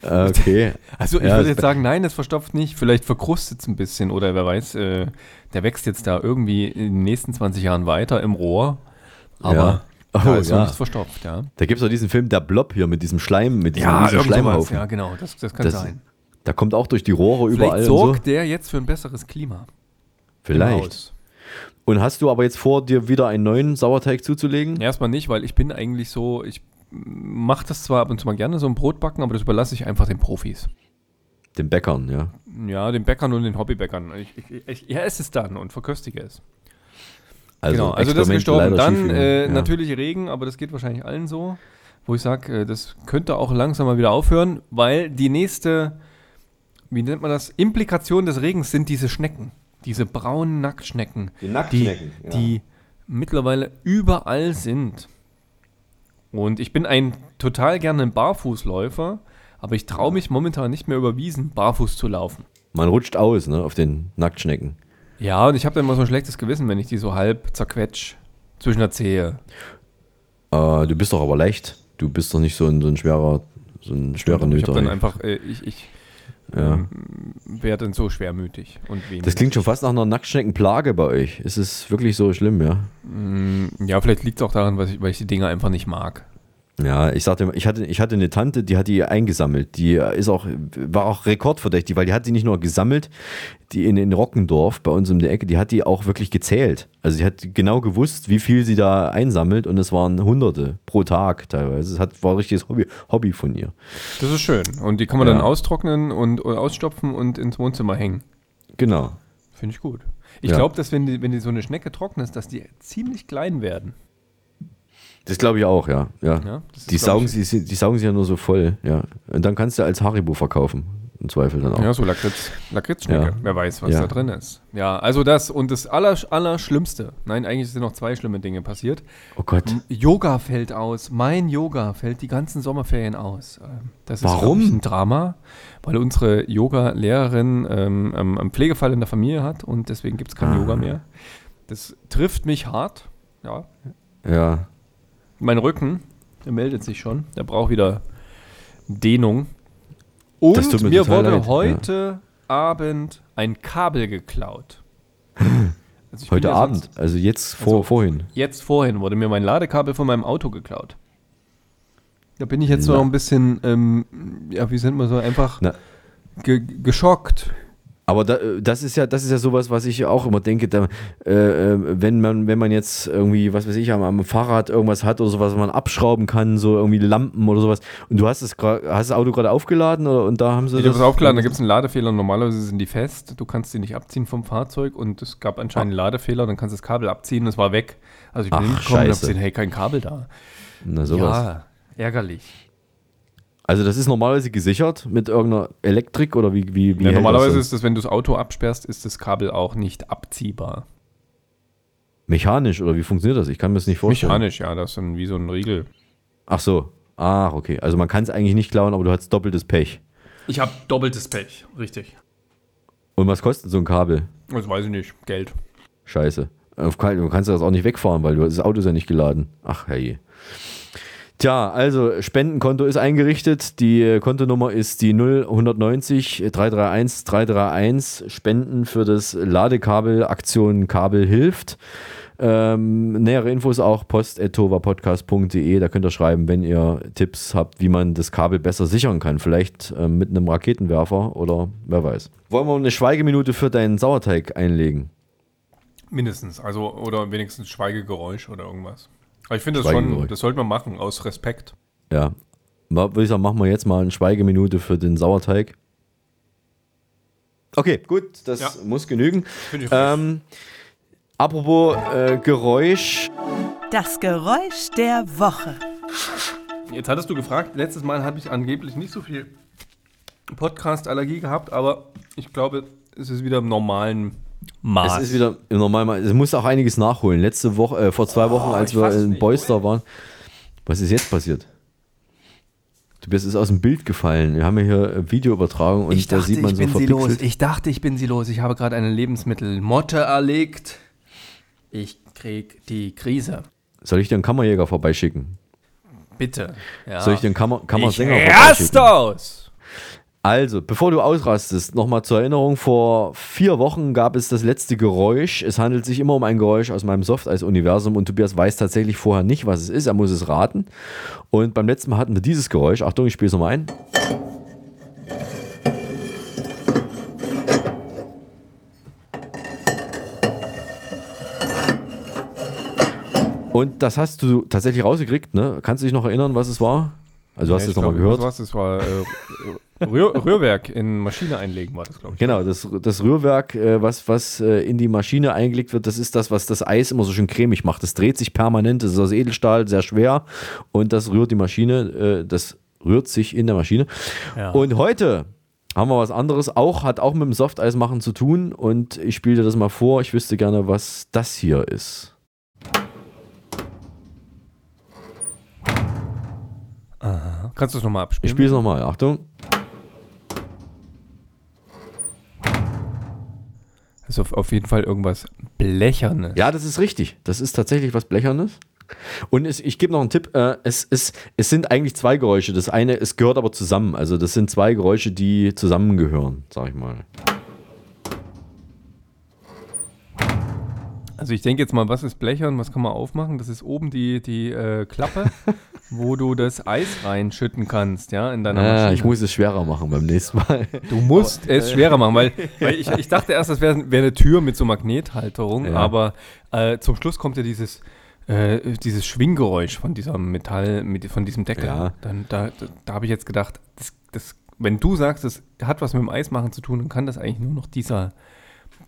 Okay. Also ich Ja, würde jetzt sagen, nein, es verstopft nicht. Vielleicht verkrustet es ein bisschen oder wer weiß, äh, der wächst jetzt da irgendwie in den nächsten 20 Jahren weiter im Rohr. Aber Ja. Da Oh, ist noch ja. nichts verstopft, ja. Da gibt es auch diesen Film Der Blob hier mit diesem Schleim, mit diesem sowas. Schleimhaufen. Ja, genau, das, das kann Das- sein. Da kommt auch durch die Rohre Vielleicht überall sorgt so. der jetzt für ein besseres Klima. im Vielleicht. Und hast du aber jetzt vor, dir wieder einen neuen Sauerteig zuzulegen? Erstmal nicht, weil ich bin eigentlich so, ich mache das zwar ab und zu mal gerne, so ein Brotbacken, aber das überlasse ich einfach den Profis. Den Bäckern, ja. Ja, den Bäckern und den Hobbybäckern. Ich, ich, ich, ja, esse es dann und verköstige es. Also, genau, also das ist gestorben. Dann äh, ja. natürlich Regen, aber das geht wahrscheinlich allen so. Wo ich sage, äh, das könnte auch langsam mal wieder aufhören, weil die nächste, wie nennt man das, Implikation des Regens sind diese Schnecken. Diese braunen Nacktschnecken. Die Nacktschnecken, Die, ja. die mittlerweile überall sind. Und ich bin ein total gerne ein Barfußläufer, aber ich traue mich momentan nicht mehr über Wiesen barfuß zu laufen. Man rutscht aus, ne, auf den Nacktschnecken. Ja, und ich habe dann immer so ein schlechtes Gewissen, wenn ich die so halb zerquetsch zwischen der Zehe. Äh, du bist doch aber leicht. Du bist doch nicht so ein, so ein schwerer, so ein schwerer ich Nöter. habe dann einfach, äh, ich, ich Ja. ähm, werde dann so schwermütig und wenig. Das klingt schon fast nach einer Nacktschneckenplage bei euch. Ist es wirklich so schlimm, ja? Mm, Ja, vielleicht liegt es auch daran, weil ich, weil ich die Dinger einfach nicht mag. Ja, ich sagte, ich hatte, ich hatte eine Tante, die hat die eingesammelt. Die ist auch, war auch rekordverdächtig, weil die hat die nicht nur gesammelt, die in, in Rockendorf bei uns um die Ecke, die hat die auch wirklich gezählt. Also sie hat genau gewusst, wie viel sie da einsammelt und es waren Hunderte pro Tag teilweise. Es hat, war ein richtiges Hobby, Hobby von ihr. Das ist schön. Und die kann man Ja. dann austrocknen und, und ausstopfen und ins Wohnzimmer hängen. Genau. Finde ich gut. Ich Ja. glaube, dass wenn die, wenn die so eine Schnecke trocken ist, dass die ziemlich klein werden. Das glaube ich auch, ja. ja. Ja, die, saugen ich- sie, die saugen sie ja nur so voll, ja. Und dann kannst du als Haribo verkaufen. Im Zweifel dann auch. Ja, so Lakritz, Lakritzschnecke. Ja. Wer weiß, was Ja. da drin ist. Ja, also das und das aller, Allerschlimmste. Nein, eigentlich sind noch zwei schlimme Dinge passiert. Oh Gott. Yoga fällt aus. Mein Yoga fällt die ganzen Sommerferien aus. Ähm, Das ist Warum? ich, ein Drama, weil unsere Yoga-Lehrerin ähm, einen Pflegefall in der Familie hat und deswegen gibt es kein Ah. Yoga mehr. Das trifft mich hart. Ja. Ja. Mein Rücken, der meldet sich schon. Der braucht wieder Dehnung. Und mir mir wurde leid, ja. heute Abend ein Kabel geklaut. Also Heute ja Abend, sonst- also jetzt vor, vorhin. Jetzt vorhin wurde mir mein Ladekabel von meinem Auto geklaut. Da bin ich jetzt Na. noch ein bisschen, ähm, ja, wie sind wir so, einfach ge geschockt. Aber da, äh, das ist ja, das ist ja sowas, was ich auch immer denke, da, äh, äh, wenn man, wenn man jetzt irgendwie, was weiß ich, am, am Fahrrad irgendwas hat oder sowas, was man abschrauben kann, so irgendwie Lampen oder sowas. Und du hast das, hast das Auto gerade aufgeladen oder, und da haben sie Ich habe es aufgeladen, da gibt es einen Ladefehler. Normalerweise sind die fest. Du kannst die nicht abziehen vom Fahrzeug und es gab anscheinend einen Ladefehler. Dann kannst du das Kabel abziehen und es war weg. Also ich bin Ach, hingekommen und habe gesehen, hey, kein Kabel da. Na, sowas. Ja, ärgerlich. Also das ist normalerweise gesichert mit irgendeiner Elektrik oder wie, wie, wie Ja, normalerweise das ist es, wenn du das Auto absperrst, ist das Kabel auch nicht abziehbar. Mechanisch oder wie funktioniert das? Ich kann mir das nicht vorstellen. Mechanisch, ja, das ist dann wie so ein Riegel. Ach so. Ach, okay. Also man kann es eigentlich nicht klauen, aber du hast doppeltes Pech. Ich habe doppeltes Pech, richtig. Und was kostet so ein Kabel? Das weiß ich nicht. Geld. Scheiße. Du kannst das auch nicht wegfahren, weil du, das Auto ist ja nicht geladen. Ach, herrje. Tja, also Spendenkonto ist eingerichtet. Die äh, Kontonummer ist die 0190 331 331. Spenden für das Ladekabel Aktion Kabel hilft. Ähm, nähere Infos auch post.tovapodcast.de. Da könnt ihr schreiben, wenn ihr Tipps habt, wie man das Kabel besser sichern kann. Vielleicht ähm, mit einem Raketenwerfer oder wer weiß. Wollen wir eine Schweigeminute für deinen Sauerteig einlegen? Mindestens. Also, oder wenigstens Schweigegeräusch oder irgendwas. Aber ich finde das schon, das sollte man machen, aus Respekt. Ja. Würde ich sagen, machen wir jetzt mal eine Schweigeminute für den Sauerteig. Okay, gut, das Ja. muss genügen. Finde ich richtig. Ähm, apropos äh, Geräusch. Das Geräusch der Woche. Jetzt hattest du gefragt, letztes Mal habe ich angeblich nicht so viel Podcast-Allergie gehabt, aber ich glaube, es ist wieder im normalen Maß. Es ist wieder im Normalmaß. Es muss auch einiges nachholen. Letzte Woche, äh, vor zwei Wochen, als wir in. Boyster waren. Was ist jetzt passiert? Tobias ist aus dem Bild gefallen. Wir haben ja hier äh, Videoübertragung und ich da dachte, sieht man ich so bin sie los. verpixelt. Ich dachte, ich bin sie los. Ich habe gerade eine Lebensmittelmotte erlegt. Ich krieg die Krise. Soll ich dir einen Kammerjäger vorbeischicken? Bitte. Ja. Soll ich dir einen Kammer Kammersänger ich vorbeischicken? aus. Also, bevor du ausrastest, nochmal zur Erinnerung, vor vier Wochen gab es das letzte Geräusch. Es handelt sich immer um ein Geräusch aus meinem Softeis-Universum und Tobias weiß tatsächlich vorher nicht, was es ist. Er muss es raten. Und beim letzten Mal hatten wir dieses Geräusch. Achtung, ich spiele es nochmal ein. Und das hast du tatsächlich rausgekriegt, ne? Kannst du dich noch erinnern, was es war? Also, du hast Ja, es nochmal gehört. Was war's? Das war äh, Rühr, Rührwerk in Maschine einlegen, war das, glaube ich. Genau, das, das Rührwerk, äh, was, was äh, in die Maschine eingelegt wird, das ist das, was das Eis immer so schön cremig macht. Das dreht sich permanent, das ist aus Edelstahl, sehr schwer und das rührt die Maschine, äh, das rührt sich in der Maschine. Ja. Und heute haben wir was anderes, auch hat auch mit dem Softeis machen zu tun und ich spiele dir das mal vor. Ich wüsste gerne, was das hier ist. Aha. Kannst du es nochmal Ich abspielen? spiele es nochmal, Achtung. Das ist auf, auf jeden Fall irgendwas Blechernes. Ja, das ist richtig. Das ist tatsächlich was Blechernes. Und es, ich gebe noch einen Tipp. Äh, es, es, es sind eigentlich zwei Geräusche. Das eine, es gehört aber zusammen. Also das sind zwei Geräusche, die zusammengehören, sag ich mal. Also ich denke jetzt mal, was ist Blechern, was kann man aufmachen? Das ist oben die, die äh, Klappe, wo du das Eis reinschütten kannst, ja, in deiner Ah, Maschine. ich muss es schwerer machen beim nächsten Mal. Du musst es schwerer machen, weil, weil ich, ich dachte erst, das wäre wär eine Tür mit so Magnethalterung, Ja. aber äh, zum Schluss kommt ja dieses, äh, dieses Schwinggeräusch von diesem Metall, mit, von diesem Deckel. Ja. Dann, da da, da habe ich jetzt gedacht, das, das, wenn du sagst, das hat was mit dem Eismachen zu tun, dann kann das eigentlich nur noch dieser,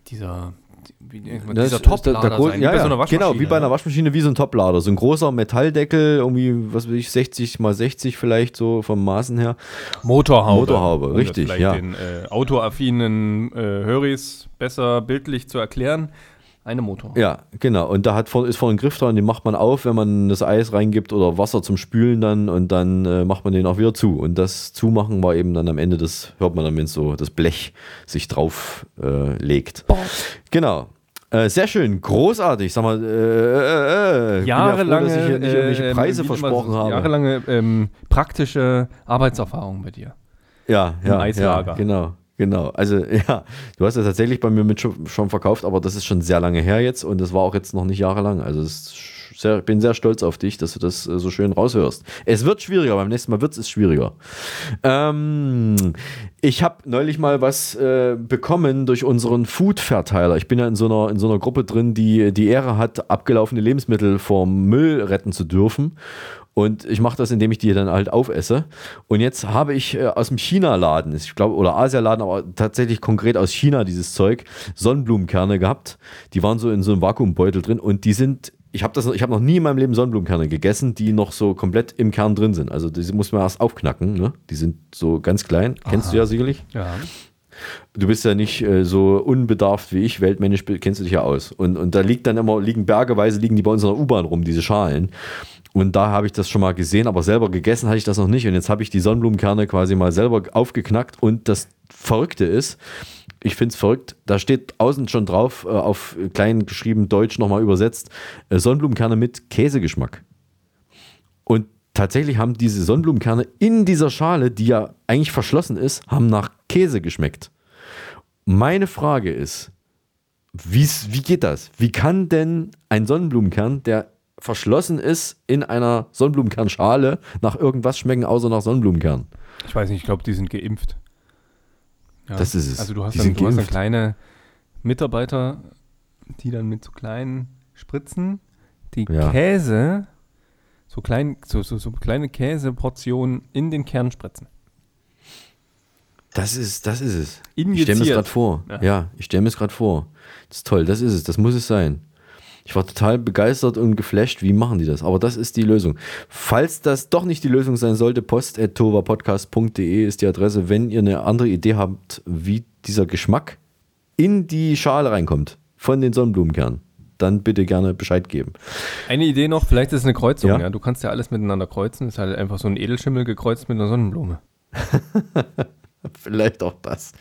dieser, wie, Das dieser der- Toplader der Grund- sein, ja, wie so ja, einer Waschmaschine. Genau, wie bei einer ja. Waschmaschine, wie so ein Toplader. So ein großer Metalldeckel, irgendwie, was weiß ich, 60 mal 60 vielleicht so vom Maßen her. Motorhaube. Motorhaube, Um richtig, ja. den äh, autoaffinen äh, Höris besser bildlich zu erklären. Eine Motorhaube. Ja, genau. Und da hat vor, ist vorne ein Griff dran, den macht man auf, wenn man das Eis reingibt oder Wasser zum Spülen dann und dann äh, macht man den auch wieder zu. Und das Zumachen war eben dann am Ende, das hört man dann, wenn so das Blech sich drauf äh, legt. Genau. Äh, sehr schön, großartig. Sag mal, äh, äh, äh, ich bin ja froh, Jahrelange, dass ich hier nicht irgendwelche äh, Preise versprochen habe. Jahrelange ähm, praktische Arbeitserfahrung bei dir. Ja, Im ja, Eislager. ja, genau, genau. Also ja, du hast ja tatsächlich bei mir mit schon, verkauft, aber das ist schon sehr lange her jetzt und das war auch jetzt noch nicht jahrelang. Also sehr, bin sehr stolz auf dich, dass du das äh, so schön raushörst. Es wird schwieriger, beim nächsten Mal wird es schwieriger. Ähm, ich habe neulich mal was äh, bekommen durch unseren Food-Verteiler. Ich bin ja in so, einer, in so einer Gruppe drin, die die Ehre hat, abgelaufene Lebensmittel vom Müll retten zu dürfen. Und ich mache das, indem ich die dann halt aufesse. Und jetzt habe ich äh, aus dem China-Laden, ich glaube, oder Asia-Laden, aber tatsächlich konkret aus China dieses Zeug, Sonnenblumenkerne gehabt. Die waren so in so einem Vakuumbeutel drin und die sind ich habe habe noch nie in meinem Leben Sonnenblumenkerne gegessen, die noch so komplett im Kern drin sind. Also die muss man erst aufknacken. Ne? Die sind so ganz klein. Aha. Kennst du ja sicherlich. Ja. Du bist ja nicht äh, so unbedarft wie ich, weltmännisch kennst du dich ja aus. Und, und da liegt dann immer, liegen bergeweise, liegen die bei uns in der U-Bahn rum, diese Schalen. Und da habe ich das schon mal gesehen, aber selber gegessen hatte ich das noch nicht. Und jetzt habe ich die Sonnenblumenkerne quasi mal selber aufgeknackt. Und das Verrückte ist, ich finde es verrückt, da steht außen schon drauf, äh, auf klein geschrieben Deutsch nochmal übersetzt, äh, Sonnenblumenkerne mit Käsegeschmack. Und tatsächlich haben diese Sonnenblumenkerne in dieser Schale, die ja eigentlich verschlossen ist, haben nach Käse geschmeckt. Meine Frage ist, wie geht das? Wie kann denn ein Sonnenblumenkern, der verschlossen ist in einer Sonnenblumenkernschale nach irgendwas schmecken, außer nach Sonnenblumenkern. Ich weiß nicht, ich glaube, die sind geimpft. Ja. Das ist es. Also du hast, dann, du hast dann kleine Mitarbeiter, die dann mit so kleinen Spritzen die ja. Käse, so, klein, so, so, so kleine Käseportionen in den Kern spritzen. Das ist, das ist es. Injiziert. Ich stelle mir es gerade vor. Ja, ja ich stelle mir es gerade vor. Das ist toll, das ist es, das muss es sein. Ich war total begeistert und geflasht, wie machen die das? Aber das ist die Lösung. Falls das doch nicht die Lösung sein sollte, post.tovapodcast.de ist die Adresse, wenn ihr eine andere Idee habt, wie dieser Geschmack in die Schale reinkommt von den Sonnenblumenkernen dann bitte gerne Bescheid geben. Eine Idee noch, vielleicht ist es eine Kreuzung. Ja? ja? Du kannst ja alles miteinander kreuzen. Das ist halt einfach so ein Edelschimmel gekreuzt mit einer Sonnenblume. Vielleicht auch das.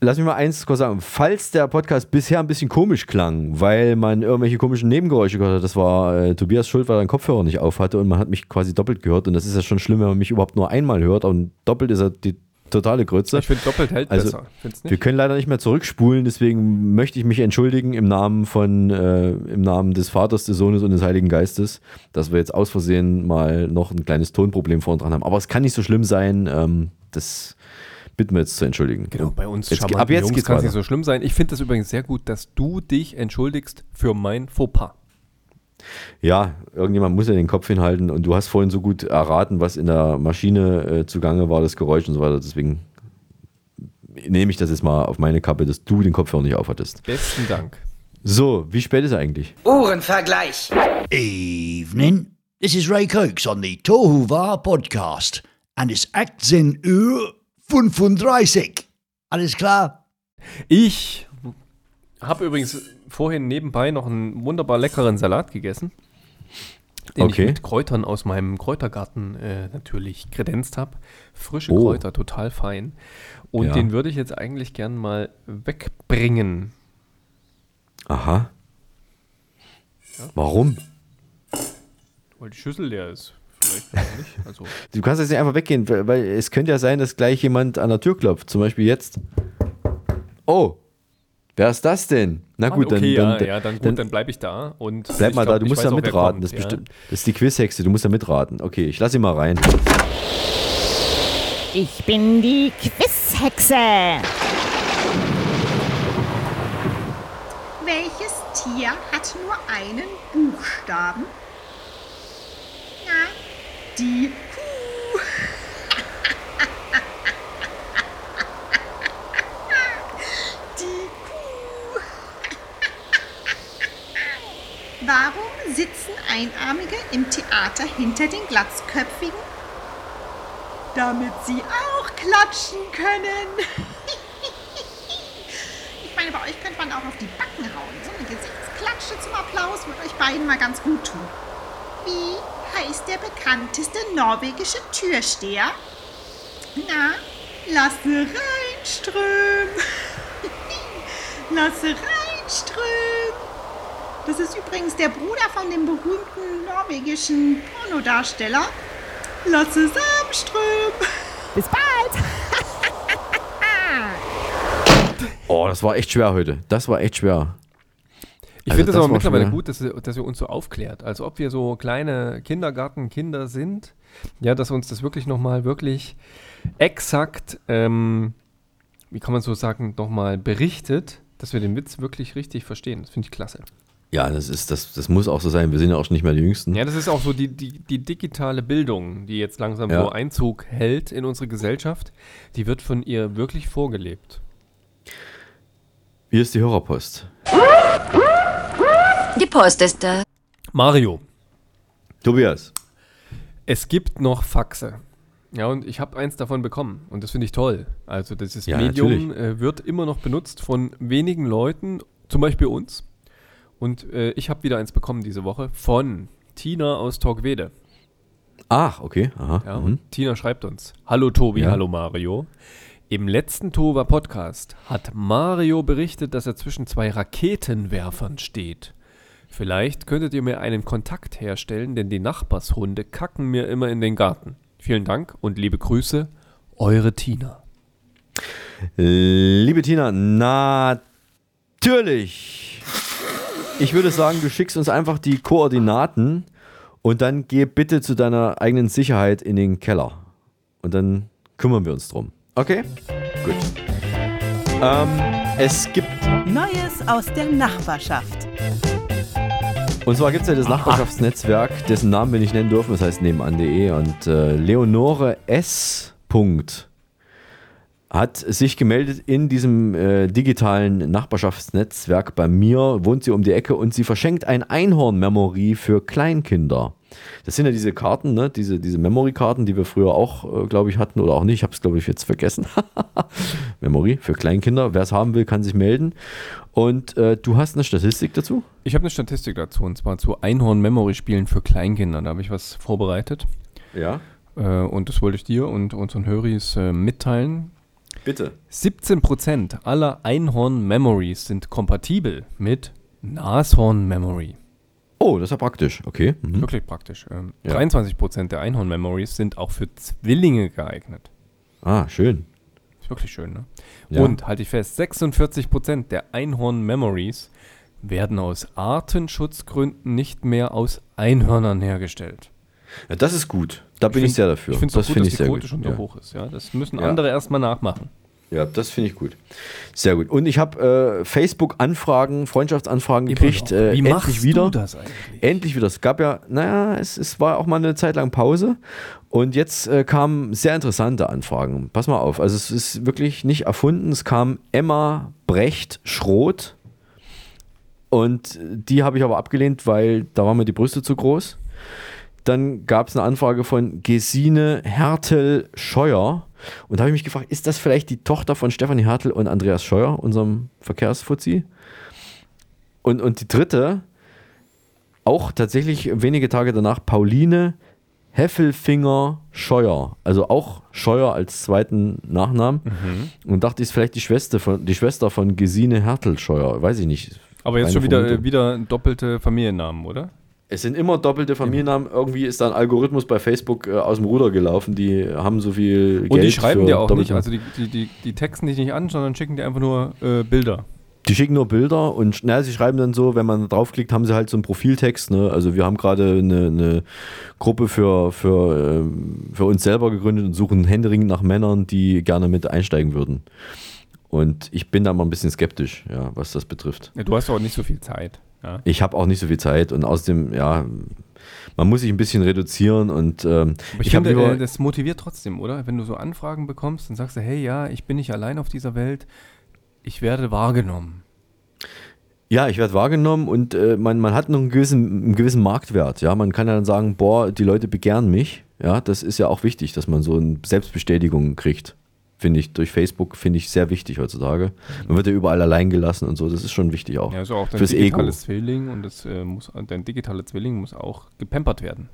Lass mich mal eins kurz sagen. Falls der Podcast bisher ein bisschen komisch klang, weil man irgendwelche komischen Nebengeräusche gehört hat, das war äh, Tobias Schuld, weil er den Kopfhörer nicht auf hatte und man hat mich quasi doppelt gehört. Und das ist ja schon schlimm, wenn man mich überhaupt nur einmal hört. Und doppelt ist er die totale Grütze. Ich finde doppelt hält also, besser. Wir können leider nicht mehr zurückspulen, deswegen möchte ich mich entschuldigen im Namen von, äh, im Namen des Vaters, des Sohnes und des Heiligen Geistes, dass wir jetzt aus Versehen mal noch ein kleines Tonproblem vorne dran haben. Aber es kann nicht so schlimm sein. Ähm, das bitten wir jetzt zu entschuldigen. Genau, bei uns jetzt, ab jetzt Jungs kann es nicht so schlimm sein. Ich finde das übrigens sehr gut, dass du dich entschuldigst für mein Fauxpas. Ja, irgendjemand muss ja den Kopf hinhalten und du hast vorhin so gut erraten, was in der Maschine äh, zugange war, das Geräusch und so weiter. Deswegen nehme ich das jetzt mal auf meine Kappe, dass du den Kopfhörer nicht aufhattest. Besten Dank. So, wie spät ist er eigentlich? Uhrenvergleich. Evening. This is Ray Cokes on the Tohuwa podcast. And it's Aktien Uhr 35. Alles klar? Ich habe übrigens vorhin nebenbei noch einen wunderbar leckeren Salat gegessen, den okay. ich mit Kräutern aus meinem Kräutergarten äh, natürlich kredenzt habe. Frische oh. Kräuter, total fein. Und ja. den würde ich jetzt eigentlich gern mal wegbringen. Aha. Ja. Warum? Weil die Schüssel leer ist. Vielleicht nicht. Also. Du kannst jetzt nicht einfach weggehen, weil es könnte ja sein, dass gleich jemand an der Tür klopft. Zum Beispiel jetzt. Oh, wer ist das denn? Na gut, okay, dann, dann, ja, ja, dann, gut, dann, dann bleibe ich da. Und bleib mal glaub, da, du musst da mitraten. Das, ja. das, ist die Quizhexe, du musst da mitraten. Okay, ich lasse sie mal rein. Ich bin die Quizhexe. Welches Tier hat nur einen Buchstaben? Ja, die. Die Kuh. Warum sitzen Einarmige im Theater hinter den Glatzköpfigen? Damit sie auch klatschen können. Ich meine, bei euch könnte man auch auf die Backen hauen. So eine Gesichtsklatsche zum Applaus würde euch beiden mal ganz gut tun. Wie heißt der bekannteste norwegische Türsteher? Na, Lasse Reinström. Lasse Reinström. Das ist übrigens der Bruder von dem berühmten norwegischen Pornodarsteller Lasse Samström. Bis bald. oh, das war echt schwer heute. Das war echt schwer. Ich Also finde es das aber mittlerweile schon- gut, dass, ihr- dass ihr uns so aufklärt. Also ob wir so kleine Kindergartenkinder sind, ja, dass uns das wirklich nochmal wirklich exakt, ähm, wie kann man so sagen, nochmal berichtet, dass wir den Witz wirklich richtig verstehen. Das finde ich klasse. Ja, das ist, das, das muss auch so sein. Wir sind ja auch schon nicht mehr die Jüngsten. Ja, das ist auch so die, die, die digitale Bildung, die jetzt langsam Ja. so Einzug hält in unsere Gesellschaft. Die wird von ihr wirklich vorgelebt. Hier ist die Hörerpost. Die Post ist da. Mario, Tobias. es gibt noch Faxe. Ja, und ich habe eins davon bekommen und das finde ich toll. Also dieses Ja, Medium äh, wird immer noch benutzt von wenigen Leuten, zum Beispiel uns. Und äh, ich habe wieder eins bekommen diese Woche von Tina aus Torquede. Ach, okay. Aha. Ja, mhm. und Tina schreibt uns: Hallo Tobi, Ja. hallo Mario. Im letzten Tova Podcast hat Mario berichtet, dass er zwischen zwei Raketenwerfern steht. Vielleicht könntet ihr mir einen Kontakt herstellen, denn die Nachbarshunde kacken mir immer in den Garten. Vielen Dank und liebe Grüße, eure Tina. Liebe Tina, natürlich. Ich würde sagen, du schickst uns einfach die Koordinaten und dann geh bitte zu deiner eigenen Sicherheit in den Keller. Und dann kümmern wir uns drum. Okay? Gut. Ähm, es gibt, Neues aus der Nachbarschaft. Und zwar gibt es ja das Nachbarschaftsnetzwerk, dessen Namen wir nicht nennen dürfen, das heißt nebenan.de und äh, Leonore S. Punkt hat sich gemeldet in diesem äh, digitalen Nachbarschaftsnetzwerk bei mir, wohnt sie um die Ecke und sie verschenkt ein Einhorn-Memory für Kleinkinder. Das sind ja diese Karten, ne? diese, diese Memory-Karten, die wir früher auch, äh, glaube ich, hatten oder auch nicht. Ich habe es, glaube ich, jetzt vergessen. Memory für Kleinkinder. Wer es haben will, kann sich melden. Und äh, du hast eine Statistik dazu? Ich habe eine Statistik dazu und zwar zu Einhorn-Memory-Spielen für Kleinkinder. Da habe ich was vorbereitet. Ja. Äh, und das wollte ich dir und unseren Höris äh, mitteilen. Bitte. 17% aller Einhorn-Memories sind kompatibel mit Nashorn-Memory. Oh, das ist ja praktisch. Okay. Mhm. Wirklich praktisch. Ähm, Ja. 23% der Einhorn-Memories sind auch für Zwillinge geeignet. Ah, schön. Ist wirklich schön, ne? Ja. Und halte ich fest, 46% der Einhorn-Memories werden aus Artenschutzgründen nicht mehr aus Einhörnern hergestellt. Ja, das ist gut. Da bin ich, find- sehr dafür. Ich finde es das gut, dass ich die Quote gut. schon so ja. hoch ist. Ja? Das müssen andere erstmal nachmachen. Ja, das finde ich gut. Sehr gut. Und ich habe äh, Facebook-Anfragen, Freundschaftsanfragen gekriegt. Äh, Wie endlich wieder. das eigentlich? Endlich wieder. Es gab ja, naja, es, es war auch mal eine Zeit lang Pause. Und jetzt äh, kamen sehr interessante Anfragen. Pass mal auf. Also es ist wirklich nicht erfunden. Es kam Emma Brecht Schroth. Und die habe ich aber abgelehnt, weil da waren mir die Brüste zu groß. Dann gab es eine Anfrage von Gesine Hertel Scheuer. Und da habe ich mich gefragt, ist das vielleicht die Tochter von Stefanie Hertel und Andreas Scheuer, unserem Verkehrsfuzzi? Und, und die dritte, auch tatsächlich wenige Tage danach, Pauline Heffelfinger Scheuer. Also auch Scheuer als zweiten Nachnamen. Und dachte, ist vielleicht die Schwester von, die Schwester von Gesine Hertel Scheuer. Weiß ich nicht. Aber jetzt schon wieder, Vermutung. wieder doppelte Familiennamen, oder? Es sind immer doppelte Familiennamen. Irgendwie ist da ein Algorithmus bei Facebook äh, aus dem Ruder gelaufen. Die haben so viel Geld Und die schreiben dir auch nicht, also die, die, die, die texten dich nicht an, sondern schicken dir einfach nur äh, Bilder. Die schicken nur Bilder und na, sie schreiben dann so, wenn man draufklickt, haben sie halt so einen Profiltext. Ne? Also wir haben gerade eine, eine Gruppe für, für, ähm, für uns selber gegründet und suchen händeringend nach Männern, die gerne mit einsteigen würden. Und ich bin da mal ein bisschen skeptisch, ja, was das betrifft. Ja, du hast auch nicht so viel Zeit. Ja. Ich habe auch nicht so viel Zeit und außerdem, ja, man muss sich ein bisschen reduzieren und ähm, Aber ich, ich habe finde, lieber, äh, das motiviert trotzdem, oder? Wenn du so Anfragen bekommst, dann sagst du, hey, ja, ich bin nicht allein auf dieser Welt, ich werde wahrgenommen. Ja, ich werde wahrgenommen und äh, man, man hat noch einen gewissen, einen gewissen Marktwert. Ja, man kann ja dann sagen, boah, die Leute begehren mich. Ja, das ist ja auch wichtig, dass man so eine Selbstbestätigung kriegt. Finde ich, durch Facebook finde ich sehr wichtig heutzutage. Man wird ja überall allein gelassen und so, das ist schon wichtig auch. Ja, also auch dein Fürs Ego. digitales Zwilling und das, äh, muss, dein digitaler Zwilling muss auch gepampert werden.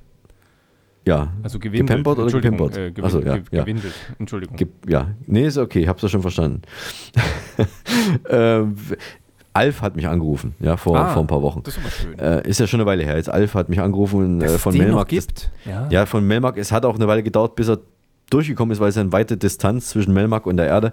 Ja. Also gewindelt. Gepampert oder gepimpert? Äh, gewin Achso, ja, ge ja. Gewindelt. Entschuldigung. Ge ja, nee, ist okay, ich hab's ja schon verstanden. ähm, Alf hat mich angerufen, ja, vor, Ah, vor ein paar Wochen. das ist schön. Äh, ist ja schon eine Weile her. Jetzt Alf hat mich angerufen äh, von Melmark. gibt? Ja. Ja. von Melmark. Es hat auch eine Weile gedauert, bis er durchgekommen ist, weil es eine weite Distanz zwischen Melmark und der Erde.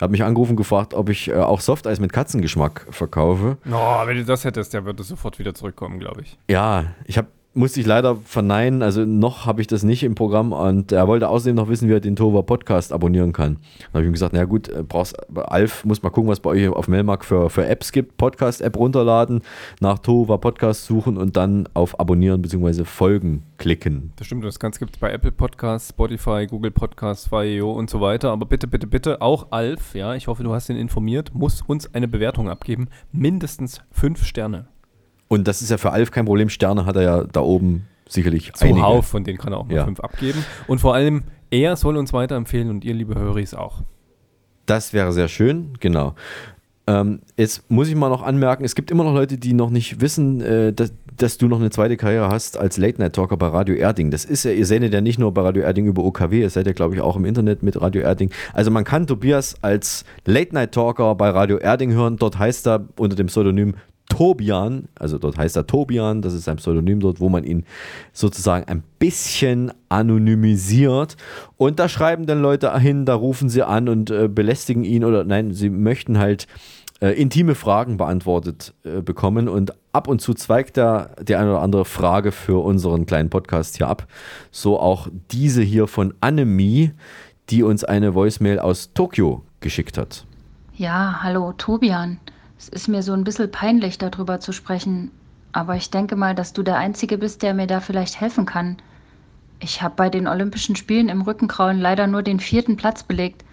Hat mich angerufen gefragt, ob ich äh, auch Softeis mit Katzengeschmack verkaufe. Oh, wenn du das hättest, der würde sofort wieder zurückkommen, glaube ich. Ja, ich habe musste ich leider verneinen, also noch habe ich das nicht im Programm und er wollte außerdem noch wissen, wie er den Tova Podcast abonnieren kann. Dann habe ich ihm gesagt, na gut, äh, brauchst Alf, muss mal gucken, was bei euch auf Melmark für, für Apps gibt, Podcast-App runterladen, nach Tova Podcast suchen und dann auf Abonnieren bzw. Folgen klicken. Das stimmt, das Ganze gibt es bei Apple Podcasts, Spotify, Google Podcasts, Fire und so weiter, aber bitte, bitte, bitte, auch Alf, ja, ich hoffe, du hast ihn informiert, muss uns eine Bewertung abgeben, mindestens fünf Sterne. Und das ist ja für Alf kein Problem. Sterne hat er ja da oben sicherlich Zuhauf, von denen kann er auch mal ja. fünf abgeben. Und vor allem, er soll uns weiterempfehlen und ihr, liebe Höris, auch. Das wäre sehr schön, genau. Ähm, jetzt muss ich mal noch anmerken, es gibt immer noch Leute, die noch nicht wissen, äh, dass, dass, du noch eine zweite Karriere hast als Late-Night-Talker bei Radio Erding. Das ist ja, ihr sendet ja nicht nur bei Radio Erding über OKW, ihr seid ja, glaube ich, auch im Internet mit Radio Erding. Also man kann Tobias als Late-Night-Talker bei Radio Erding hören. Dort heißt er unter dem Pseudonym Tobian, also dort heißt er Tobian, das ist sein Pseudonym dort, wo man ihn sozusagen ein bisschen anonymisiert. Und da schreiben dann Leute hin, da rufen sie an und äh, belästigen ihn oder nein, sie möchten halt äh, intime Fragen beantwortet äh, bekommen. Und ab und zu zweigt da die eine oder andere Frage für unseren kleinen Podcast hier ab. So auch diese hier von Annemie, die uns eine Voicemail aus Tokio geschickt hat. Ja, hallo, Tobian. Es ist mir so ein bisschen peinlich, darüber zu sprechen, aber ich denke mal, dass du der Einzige bist, der mir da vielleicht helfen kann. Ich habe bei den Olympischen Spielen im Rückenkrauen leider nur den vierten Platz belegt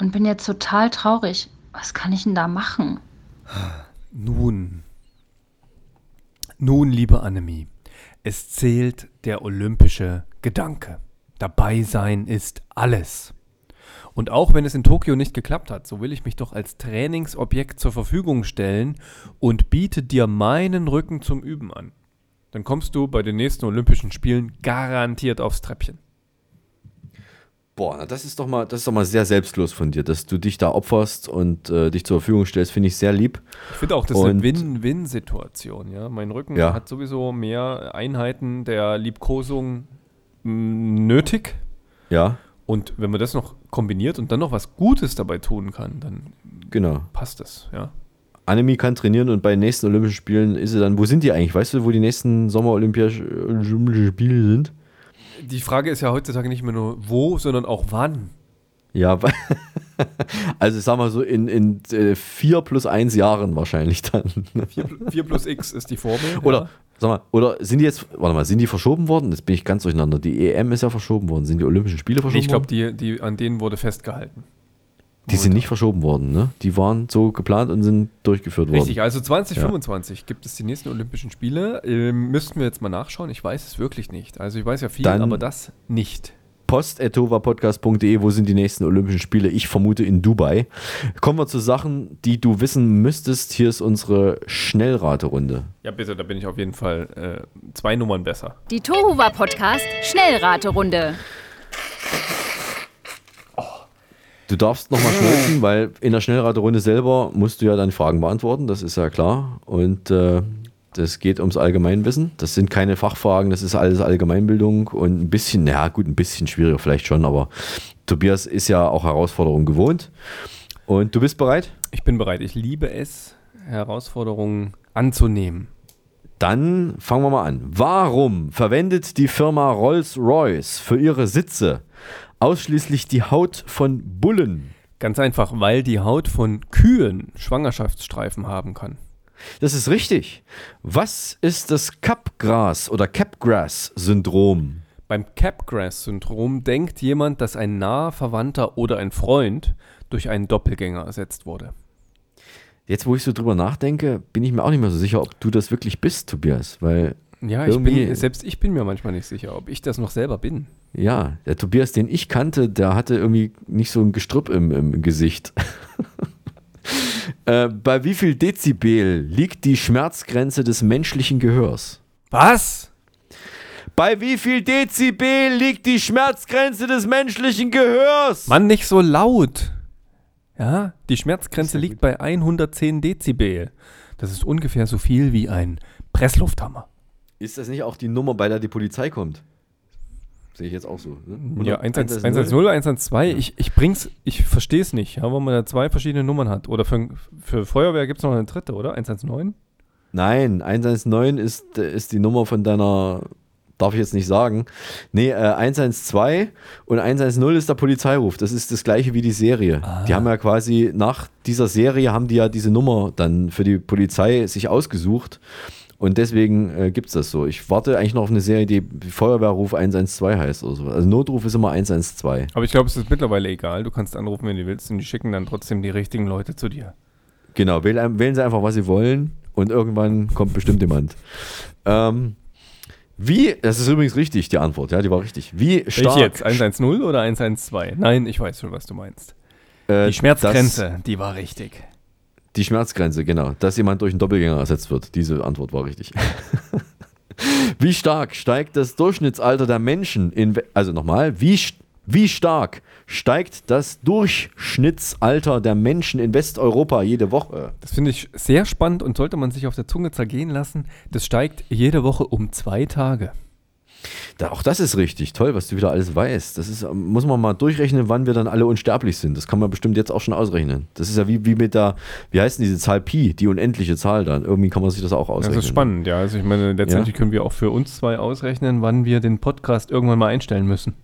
und bin jetzt total traurig. Was kann ich denn da machen? Nun, nun, liebe Annemie, es zählt der olympische Gedanke. Dabei sein ist alles. Und auch wenn es in Tokio nicht geklappt hat, so will ich mich doch als Trainingsobjekt zur Verfügung stellen und biete dir meinen Rücken zum Üben an. Dann kommst du bei den nächsten Olympischen Spielen garantiert aufs Treppchen. Boah, das ist doch mal, das ist doch mal sehr selbstlos von dir, dass du dich da opferst und äh, dich zur Verfügung stellst, finde ich sehr lieb. Ich finde auch, das ist eine Win-Win-Situation, ja. Mein Rücken ja. hat sowieso mehr Einheiten der Liebkosung nötig. Ja. Und wenn man das noch kombiniert und dann noch was Gutes dabei tun kann, dann genau. passt es, ja. Annemie kann trainieren und bei den nächsten Olympischen Spielen ist sie dann, wo sind die eigentlich? Weißt du, wo die nächsten Sommer-Olympischen Spiele sind? Die Frage ist ja heutzutage nicht mehr nur wo, sondern auch wann. Ja, also ich sag mal so in, in äh, vier plus eins Jahren wahrscheinlich dann. 4 plus x ist die Formel. Oder ja. Sag mal, oder sind die jetzt, warte mal, sind die verschoben worden? Jetzt bin ich ganz durcheinander. Die EM ist ja verschoben worden. Sind die Olympischen Spiele verschoben ich glaub, worden? Ich glaube, die, die, an denen wurde festgehalten. Die sind nicht verschoben worden, ne? Die waren so geplant und sind durchgeführt worden. Richtig, also 2025 ja. gibt es die nächsten Olympischen Spiele. Ähm, müssten wir jetzt mal nachschauen. Ich weiß es wirklich nicht. Also ich weiß ja viel, Dann aber das nicht post.tovapodcast.de, wo sind die nächsten Olympischen Spiele? Ich vermute in Dubai. Kommen wir zu Sachen, die du wissen müsstest. Hier ist unsere Schnellraterunde. Ja, bitte, da bin ich auf jeden Fall äh, zwei Nummern besser. Die Tohuwa Podcast Schnellraterunde. Du darfst nochmal schnellzen, weil in der Schnellraterunde selber musst du ja deine Fragen beantworten, das ist ja klar. Und äh, das geht ums Allgemeinwissen. Das sind keine Fachfragen, das ist alles Allgemeinbildung und ein bisschen, ja gut, ein bisschen schwieriger vielleicht schon, aber Tobias ist ja auch Herausforderungen gewohnt. Und du bist bereit? Ich bin bereit. Ich liebe es, Herausforderungen anzunehmen. Dann fangen wir mal an. Warum verwendet die Firma Rolls-Royce für ihre Sitze ausschließlich die Haut von Bullen? Ganz einfach, weil die Haut von Kühen Schwangerschaftsstreifen haben kann. Das ist richtig. Was ist das Capgras oder Capgrass-Syndrom? Beim Capgrass-Syndrom denkt jemand, dass ein naher Verwandter oder ein Freund durch einen Doppelgänger ersetzt wurde. Jetzt, wo ich so drüber nachdenke, bin ich mir auch nicht mehr so sicher, ob du das wirklich bist, Tobias, weil ja, ich bin, selbst ich bin mir manchmal nicht sicher, ob ich das noch selber bin. Ja, der Tobias, den ich kannte, der hatte irgendwie nicht so ein Gestrüpp im, im Gesicht. Äh, bei wie viel Dezibel liegt die Schmerzgrenze des menschlichen Gehörs? Was? Bei wie viel Dezibel liegt die Schmerzgrenze des menschlichen Gehörs? Mann, nicht so laut. Ja, die Schmerzgrenze liegt bei 110 Dezibel. Das ist ungefähr so viel wie ein Presslufthammer. Ist das nicht auch die Nummer, bei der die Polizei kommt? Sehe ich jetzt auch so. Ne? Ja, 110, 110, 112, ich, ich bring's, ich verstehe es nicht, ja, weil man da zwei verschiedene Nummern hat. Oder für, für Feuerwehr gibt es noch eine dritte, oder? 119? Nein, 119 ist, ist die Nummer von deiner, darf ich jetzt nicht sagen. Nee, äh, 112 und 110 ist der Polizeiruf. Das ist das gleiche wie die Serie. Ah. Die haben ja quasi nach dieser Serie haben die ja diese Nummer dann für die Polizei sich ausgesucht. Und deswegen äh, gibt es das so. Ich warte eigentlich noch auf eine Serie, die Feuerwehrruf 112 heißt oder so. Also Notruf ist immer 112. Aber ich glaube, es ist mittlerweile egal. Du kannst anrufen, wenn du willst, und die schicken dann trotzdem die richtigen Leute zu dir. Genau, wählen, wählen sie einfach, was sie wollen und irgendwann kommt bestimmt jemand. Ähm, wie, das ist übrigens richtig, die Antwort, ja, die war richtig. Wie stark. Welche jetzt? 110 oder 112? Nein, ich weiß schon, was du meinst. Äh, die Schmerzgrenze, die war richtig. Die Schmerzgrenze, genau. Dass jemand durch einen Doppelgänger ersetzt wird. Diese Antwort war richtig. wie stark steigt das Durchschnittsalter der Menschen in. Also nochmal, wie, wie stark steigt das Durchschnittsalter der Menschen in Westeuropa jede Woche? Das finde ich sehr spannend und sollte man sich auf der Zunge zergehen lassen. Das steigt jede Woche um zwei Tage. Da, auch das ist richtig. Toll, was du wieder alles weißt. Das ist, ähm, muss man mal durchrechnen, wann wir dann alle unsterblich sind. Das kann man bestimmt jetzt auch schon ausrechnen. Das ist ja wie, wie mit der, wie heißt denn diese Zahl Pi, die unendliche Zahl dann. Irgendwie kann man sich das auch ausrechnen. Das ist spannend, ja. Also ich meine, letztendlich Ja. können wir auch für uns zwei ausrechnen, wann wir den Podcast irgendwann mal einstellen müssen.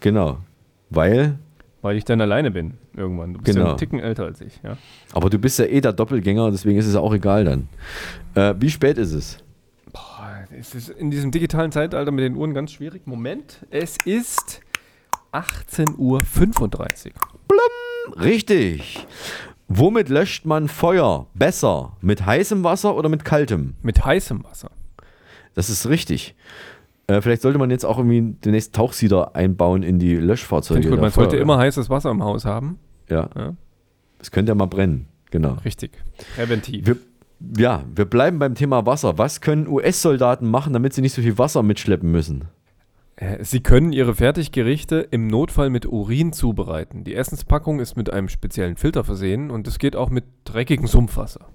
Genau. Weil, Weil ich dann alleine bin irgendwann. Du bist ja Genau. einen Ticken älter als ich, ja. aber du bist ja eh der Doppelgänger, deswegen ist es auch egal dann. Äh, wie spät ist es? Es ist in diesem digitalen Zeitalter mit den Uhren ganz schwierig. Moment, es ist 18.35 Uhr. Richtig. Womit löscht man Feuer besser? Mit heißem Wasser oder mit kaltem? Mit heißem Wasser. Das ist richtig. Äh, vielleicht sollte man jetzt auch irgendwie den nächsten Tauchsieder einbauen in die Löschfahrzeuge. Gut, man sollte Feuerwehr. immer heißes Wasser im Haus haben. Ja. Ja. Das könnte ja mal brennen. Genau. Richtig. Präventiv. Wir, ja, wir bleiben beim Thema Wasser. Was können US-Soldaten machen, damit sie nicht so viel Wasser mitschleppen müssen? Äh, Sie können Ihre Fertiggerichte im Notfall mit Urin zubereiten. Die Essenspackung ist mit einem speziellen Filter versehen und es geht auch mit dreckigem Sumpfwasser.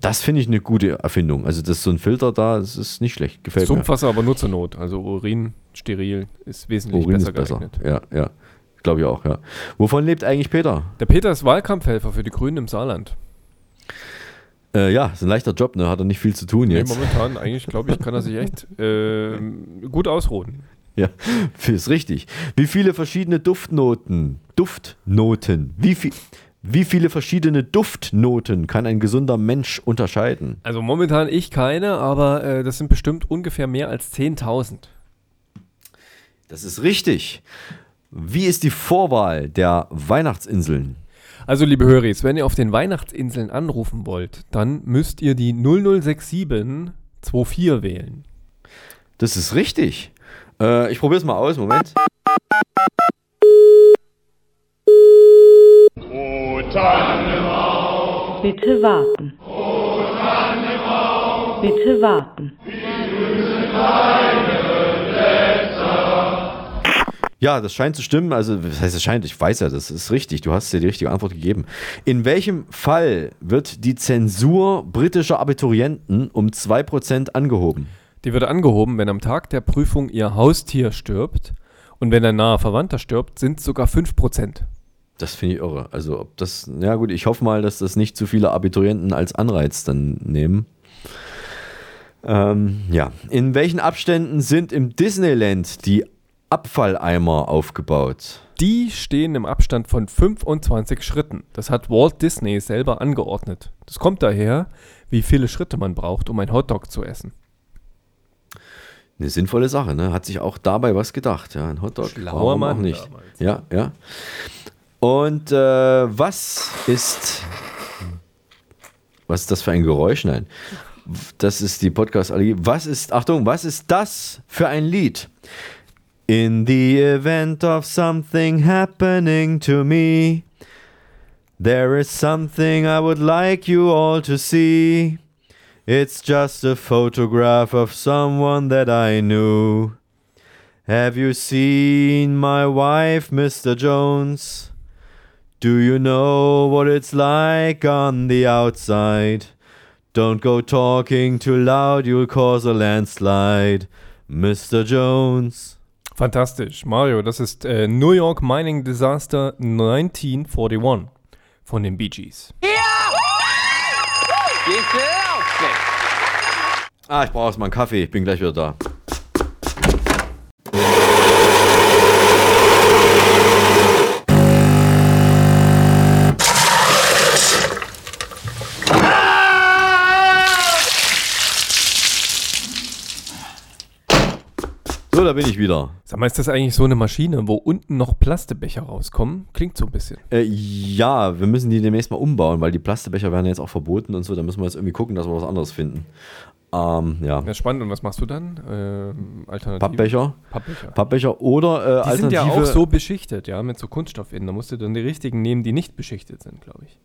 Das finde ich eine gute Erfindung. Also, das ist so ein Filter da, das ist nicht schlecht. Gefällt Sumpfwasser aber nur zur Not. Also Urin steril ist mir. wesentlich Urin besser ist besser. geeignet. Ja, ja. Glaube ich auch, ja. Wovon lebt eigentlich Peter? Der Peter ist Wahlkampfhelfer für die Grünen im Saarland. Äh, ja, ist ein leichter Job, ne? Hat er nicht viel zu tun Nee, jetzt. momentan eigentlich, glaube ich, kann er sich echt ähm, gut ausruhen. Ja, ist richtig. Wie viele verschiedene Duftnoten, Duftnoten, wie, viel, wie viele verschiedene Duftnoten kann ein gesunder Mensch unterscheiden? Also momentan ich keine, aber äh, das sind bestimmt ungefähr mehr als 10.000. Das ist richtig. Wie ist die Vorwahl der Weihnachtsinseln? Also, liebe Höris, wenn ihr auf den Weihnachtsinseln anrufen wollt, dann müsst ihr die 0067 24 wählen. Das ist richtig. Äh, ich probiere es mal aus. Moment. O Tannenbaum, Bitte warten. o Tannenbaum, Bitte warten. Ja, das scheint zu stimmen. Also, was heißt, es scheint? Ich weiß ja, das ist richtig. Du hast dir die richtige Antwort gegeben. In welchem Fall wird die Zensur britischer Abiturienten um 2% angehoben? Die wird angehoben, wenn am Tag der Prüfung ihr Haustier stirbt und wenn ein naher Verwandter stirbt, sind es sogar 5%. Das finde ich irre. Also, ob das, ja gut, ich hoffe mal, dass das nicht zu viele Abiturienten als Anreiz dann nehmen. Ähm, ja. In welchen Abständen sind im Disneyland die Abfalleimer aufgebaut? Die stehen im Abstand von 25 Schritten. Das hat Walt Disney selber angeordnet. Das kommt daher, wie viele Schritte man braucht, um ein Hotdog zu essen. Eine sinnvolle Sache, ne? Hat sich auch dabei was gedacht. Ja, ein Hotdog. Schlauer Mann auch nicht. damals. Ja, ja. Und äh, was ist. Was ist das für ein Geräusch? Nein. Das ist die Podcast-Allergie. Was ist, Achtung, was ist das für ein Lied? In the event of something happening to me, there is something I would like you all to see. It's just a photograph of someone that I knew. Have you seen my wife, Mr. Jones? Do you know what it's like on the outside? Don't go talking too loud, you'll cause a landslide, Mr. Jones. Fantastisch. Mario, das ist äh, New York Mining Disaster 1941 von den Bee Gees. Ah, ich brauche erstmal einen Kaffee. Ich bin gleich wieder da. Da bin ich wieder. Sag mal, ist das eigentlich so eine Maschine, wo unten noch Plastebecher rauskommen? Klingt so ein bisschen. Äh, ja, wir müssen die demnächst mal umbauen, weil die Plastebecher werden jetzt auch verboten und so. Da müssen wir jetzt irgendwie gucken, dass wir was anderes finden. Ähm, ja. Ja, spannend. Und was machst du dann? Ähm, Alternative? Pappbecher. Pappbecher. Pappbecher oder äh, Die sind ja auch so beschichtet, ja, mit so Kunststoff innen. Da musst du dann die richtigen nehmen, die nicht beschichtet sind, glaube ich.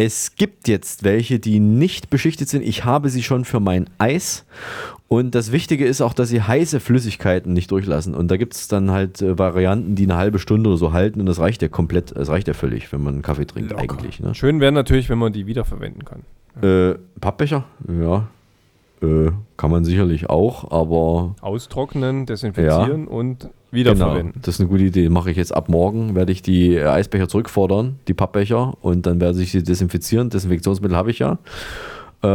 Es gibt jetzt welche, die nicht beschichtet sind. Ich habe sie schon für mein Eis. Und das Wichtige ist auch, dass sie heiße Flüssigkeiten nicht durchlassen. Und da gibt es dann halt äh, Varianten, die eine halbe Stunde oder so halten. Und das reicht ja komplett, das reicht ja völlig, wenn man einen Kaffee trinkt eigentlich. Ne? Schön wäre natürlich, wenn man die wiederverwenden kann. Äh, Pappbecher? Ja. Äh, kann man sicherlich auch, aber Austrocknen, desinfizieren und wiederverwenden. Genau, das ist eine gute Idee. Mache ich jetzt ab morgen, werde ich die äh, Eisbecher zurückfordern, die Pappbecher, und dann werde ich sie desinfizieren. Desinfektionsmittel habe ich ja. Äh,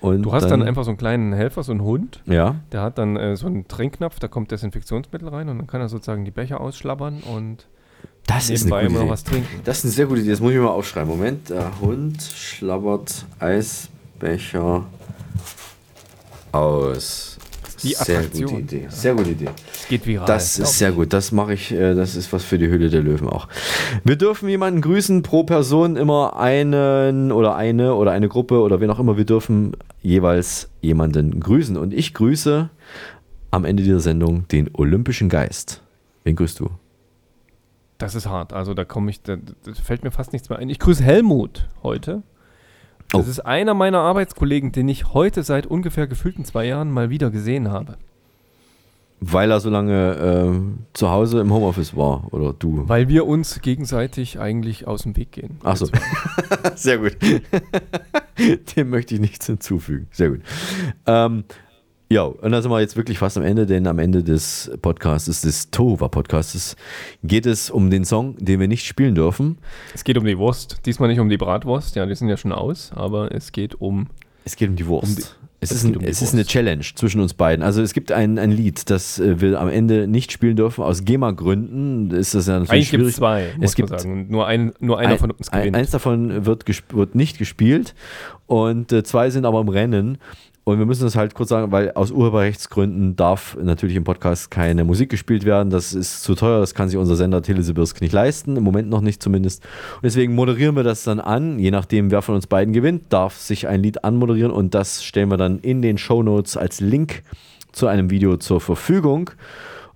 und Du hast dann, einfach so einen kleinen Helfer, so einen Hund. Ja. Der hat dann äh, so einen Trinkknopf, da kommt Desinfektionsmittel rein und dann kann er sozusagen die Becher ausschlabbern und Das ist eine gute Idee. was trinken. Das ist eine sehr gute Idee. Das muss ich mir mal aufschreiben. Moment. Der Hund schlabbert Eisbecher aus. Die sehr Attraktion. gute Idee. Sehr gute Idee. Geht viral. Das ist sehr gut. Das mache ich. äh, Das ist was für die Höhle der Löwen auch. Wir dürfen jemanden grüßen. Pro Person immer einen oder eine oder eine Gruppe oder wen auch immer. Wir dürfen jeweils jemanden grüßen. Und ich grüße am Ende dieser Sendung den Olympischen Geist. Wen grüßt du? Das ist hart. Also da komme ich, da, da fällt mir fast nichts mehr ein. Ich grüße Helmut heute. Das Oh. ist einer meiner Arbeitskollegen, den ich heute seit ungefähr gefühlten zwei Jahren mal wieder gesehen habe. Weil er so lange äh, zu Hause im Homeoffice war oder du? Weil wir uns gegenseitig eigentlich aus dem Weg gehen. Ach so. Sehr gut. Dem möchte ich nichts hinzufügen. Sehr gut. Ähm, ja, und da sind wir jetzt wirklich fast am Ende, denn am Ende des Podcasts, des Tova-Podcasts, geht es um den Song, den wir nicht spielen dürfen. Es geht um die Wurst. Diesmal nicht um die Bratwurst, ja, die sind ja schon aus, aber es geht um. Es geht um die Wurst. Um die- es es ist, ein, um es ist eine Challenge zwischen uns beiden. Also es gibt ein, ein Lied, das äh, wir am Ende nicht spielen dürfen. Aus GEMA-Gründen ist das ja natürlich Eigentlich gibt schwierig. es zwei, muss es gibt man sagen. Und nur, ein, nur einer ein, von uns gewinnt. Eins davon wird, wird nicht gespielt und äh, zwei sind aber im Rennen. Und wir müssen das halt kurz sagen, weil aus Urheberrechtsgründen darf natürlich im Podcast keine Musik gespielt werden. Das ist zu teuer, das kann sich unser Sender Telesibirsk nicht leisten, im Moment noch nicht zumindest. Und deswegen moderieren wir das dann an, je nachdem, wer von uns beiden gewinnt, darf sich ein Lied anmoderieren und das stellen wir dann in den Shownotes als Link zu einem Video zur Verfügung.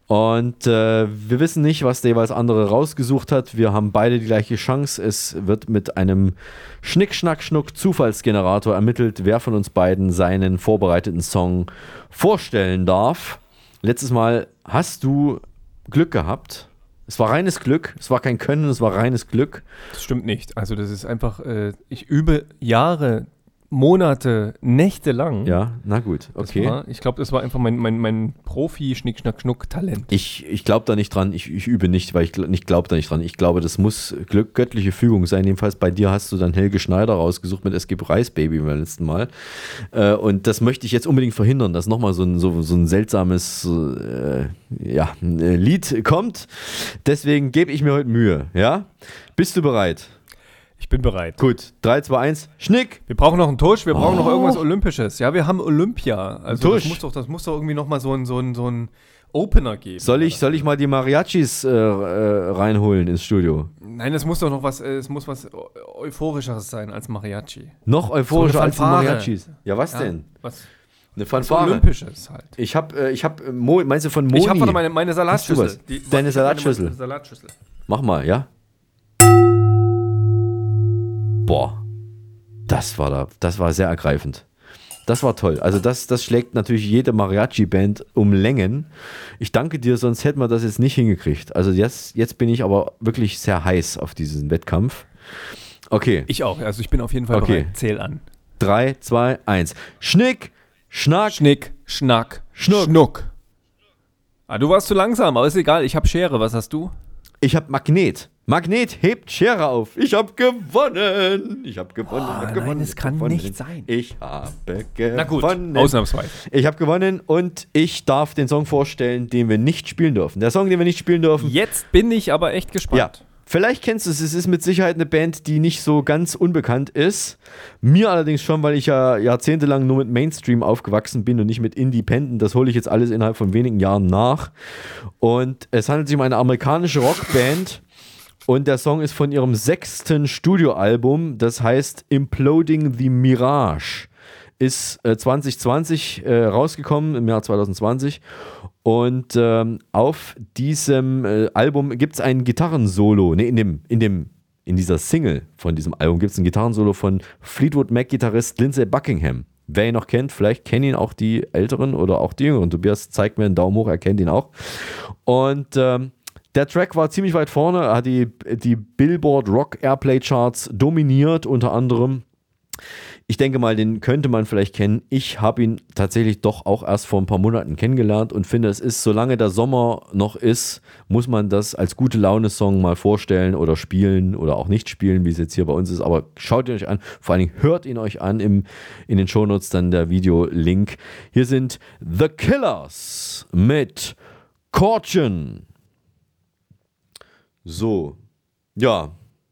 Und äh, wir wissen nicht, was der jeweils andere rausgesucht hat. Wir haben beide die gleiche Chance. Es wird mit einem Schnick-Schnack-Schnuck-Zufallsgenerator ermittelt, wer von uns beiden seinen vorbereiteten Song vorstellen darf. Letztes Mal hast du Glück gehabt. Es war reines Glück. Es war kein Können, es war reines Glück. Das stimmt nicht. Also das ist einfach, äh, ich übe Jahre, Monate, Nächte lang. Ja, na gut, okay. War, ich glaube, das war einfach mein, mein, mein Profi-Schnick-Schnack-Schnuck-Talent. Ich, ich glaube da nicht dran, ich, ich übe nicht, weil ich gl- nicht glaube da nicht dran. Ich glaube, das muss Glück, göttliche Fügung sein. Jedenfalls bei dir hast du dann Helge Schneider rausgesucht mit Es gibt Reisbaby beim letzten Mal. Äh, und das möchte ich jetzt unbedingt verhindern, dass nochmal so ein, so, so ein seltsames äh, ja, Lied kommt. Deswegen gebe ich mir heute Mühe. Ja? Bist du bereit? Ich bin bereit. Gut, 3, 2, 1, Schnick! Wir brauchen noch einen Tusch, wir brauchen noch Oh. irgendwas Olympisches. Ja, wir haben Olympia. Also Tusch. das muss doch, das muss doch irgendwie noch mal so ein, so ein, so ein Opener geben. Soll ich, soll ich mal die Mariachis äh, äh, reinholen ins Studio? Nein, es muss doch noch was, äh, es muss was Eu- Euphorischeres sein als Mariachi. Noch euphorischer So als die. Mariachis. Ja, was Ja, denn? was? Eine Fanfare. Olympisches halt. Ich habe, äh, ich Mo, meinst du von Moni? Ich warte, meine, meine Salatschüssel. Die- Deine hab Salatschüssel. Salatschüssel. Mach mal, ja? Boah, das war da, das war sehr ergreifend. Das war toll. Also das, das schlägt natürlich jede Mariachi-Band um Längen. Ich danke dir, sonst hätten wir das jetzt nicht hingekriegt. Also jetzt, jetzt bin ich aber wirklich sehr heiß auf diesen Wettkampf. Okay. Ich auch, also ich bin auf jeden Fall Okay. bereit. Zähl an. 3, 2, 1. Schnick, Schnack, Schnick, Schnack, Schnuck. Schnuck. Ah, du warst zu langsam, aber ist egal. Ich habe Schere. Was hast du? Ich habe Magnet. Magnet hebt Schere auf. Ich habe gewonnen. Ich habe gewonnen. ich hab nein, gewonnen. es ich kann gewonnen. nicht sein. Ich habe gewonnen. Na gut, ausnahmsweise. Ich habe gewonnen und ich darf den Song vorstellen, den wir nicht spielen dürfen. Der Song, den wir nicht spielen dürfen. Jetzt bin ich aber echt gespannt. Ja. Vielleicht kennst du es, es ist mit Sicherheit eine Band, die nicht so ganz unbekannt ist. Mir allerdings schon, weil ich ja jahrzehntelang nur mit Mainstream aufgewachsen bin und nicht mit Independent. Das hole ich jetzt alles innerhalb von wenigen Jahren nach. Und es handelt sich um eine amerikanische Rockband. Und der Song ist von ihrem sechsten Studioalbum, das heißt Imploding the Mirage. Ist äh, 2020 äh, rausgekommen, im Jahr 2020. Und ähm, auf diesem äh, Album gibt es ein Gitarrensolo. Ne, in dem, in dem, in dieser Single von diesem Album gibt es ein Gitarrensolo von Fleetwood Mac-Gitarrist Lindsey Buckingham. Wer ihn noch kennt, vielleicht kennen ihn auch die Älteren oder auch die Jüngeren. Tobias zeigt mir einen Daumen hoch, er kennt ihn auch. Und ähm, der Track war ziemlich weit vorne, hat die, die Billboard Rock Airplay Charts dominiert, unter anderem. Ich denke mal, den könnte man vielleicht kennen. Ich habe ihn tatsächlich doch auch erst vor ein paar Monaten kennengelernt und finde, es ist, solange der Sommer noch ist, muss man das als gute Laune-Song mal vorstellen oder spielen oder auch nicht spielen, wie es jetzt hier bei uns ist. Aber schaut ihn euch an, vor allen Dingen hört ihn euch an im, in den Shownotes dann der Video-Link. Hier sind The Killers mit Caution. So, ja,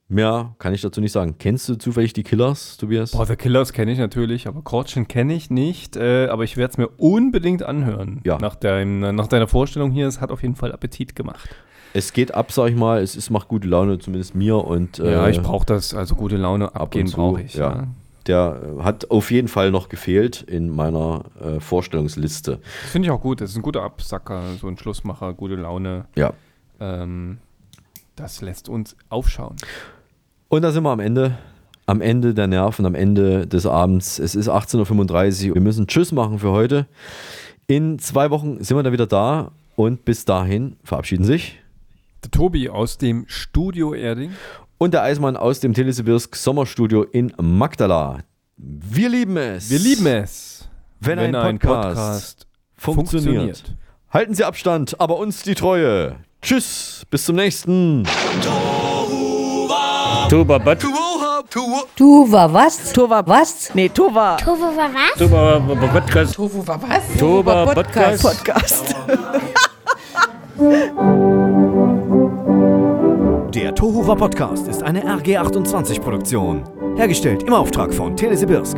mehr kann ich dazu nicht sagen. Kennst du zufällig die Killers, Tobias? Boah, The Killers kenne ich natürlich, aber Caution kenne ich nicht. Äh, aber ich werde es mir unbedingt anhören. Ja. Nach, dein, nach deiner Vorstellung hier, es hat auf jeden Fall Appetit gemacht. Es geht ab, sag ich mal. Es ist, macht gute Laune, zumindest mir. Und, ja, äh, ich brauche das. Also gute Laune ab abgehen zu, brauche ich. Ja. Der äh, hat auf jeden Fall noch gefehlt in meiner äh, Vorstellungsliste. Das finde ich auch gut. Das ist ein guter Absacker, so ein Schlussmacher, gute Laune. Ja. Ähm, das lässt uns aufschauen. Und da sind wir am Ende. Am Ende der Nerven, am Ende des Abends. Es ist 18.35 Uhr. Wir müssen Tschüss machen für heute. In zwei Wochen sind wir dann wieder da. Und bis dahin verabschieden sich der Tobi aus dem Studio Erding und der Eismann aus dem Telesibirsk Sommerstudio in Magdala. Wir lieben es. Wir lieben es, wenn, wenn ein, Podcast ein Podcast, funktioniert. funktioniert. Halten Sie Abstand, aber uns die Treue. Tschüss, bis zum nächsten. Tuba Bad. Tuva was? Tuva was? Nee, Tuva. War was? Tuba Podcast. War was? Tuba Podcast. Podcast. Der Tohuwa Podcast ist eine RG28 Produktion. Hergestellt im Auftrag von Telesibirsk.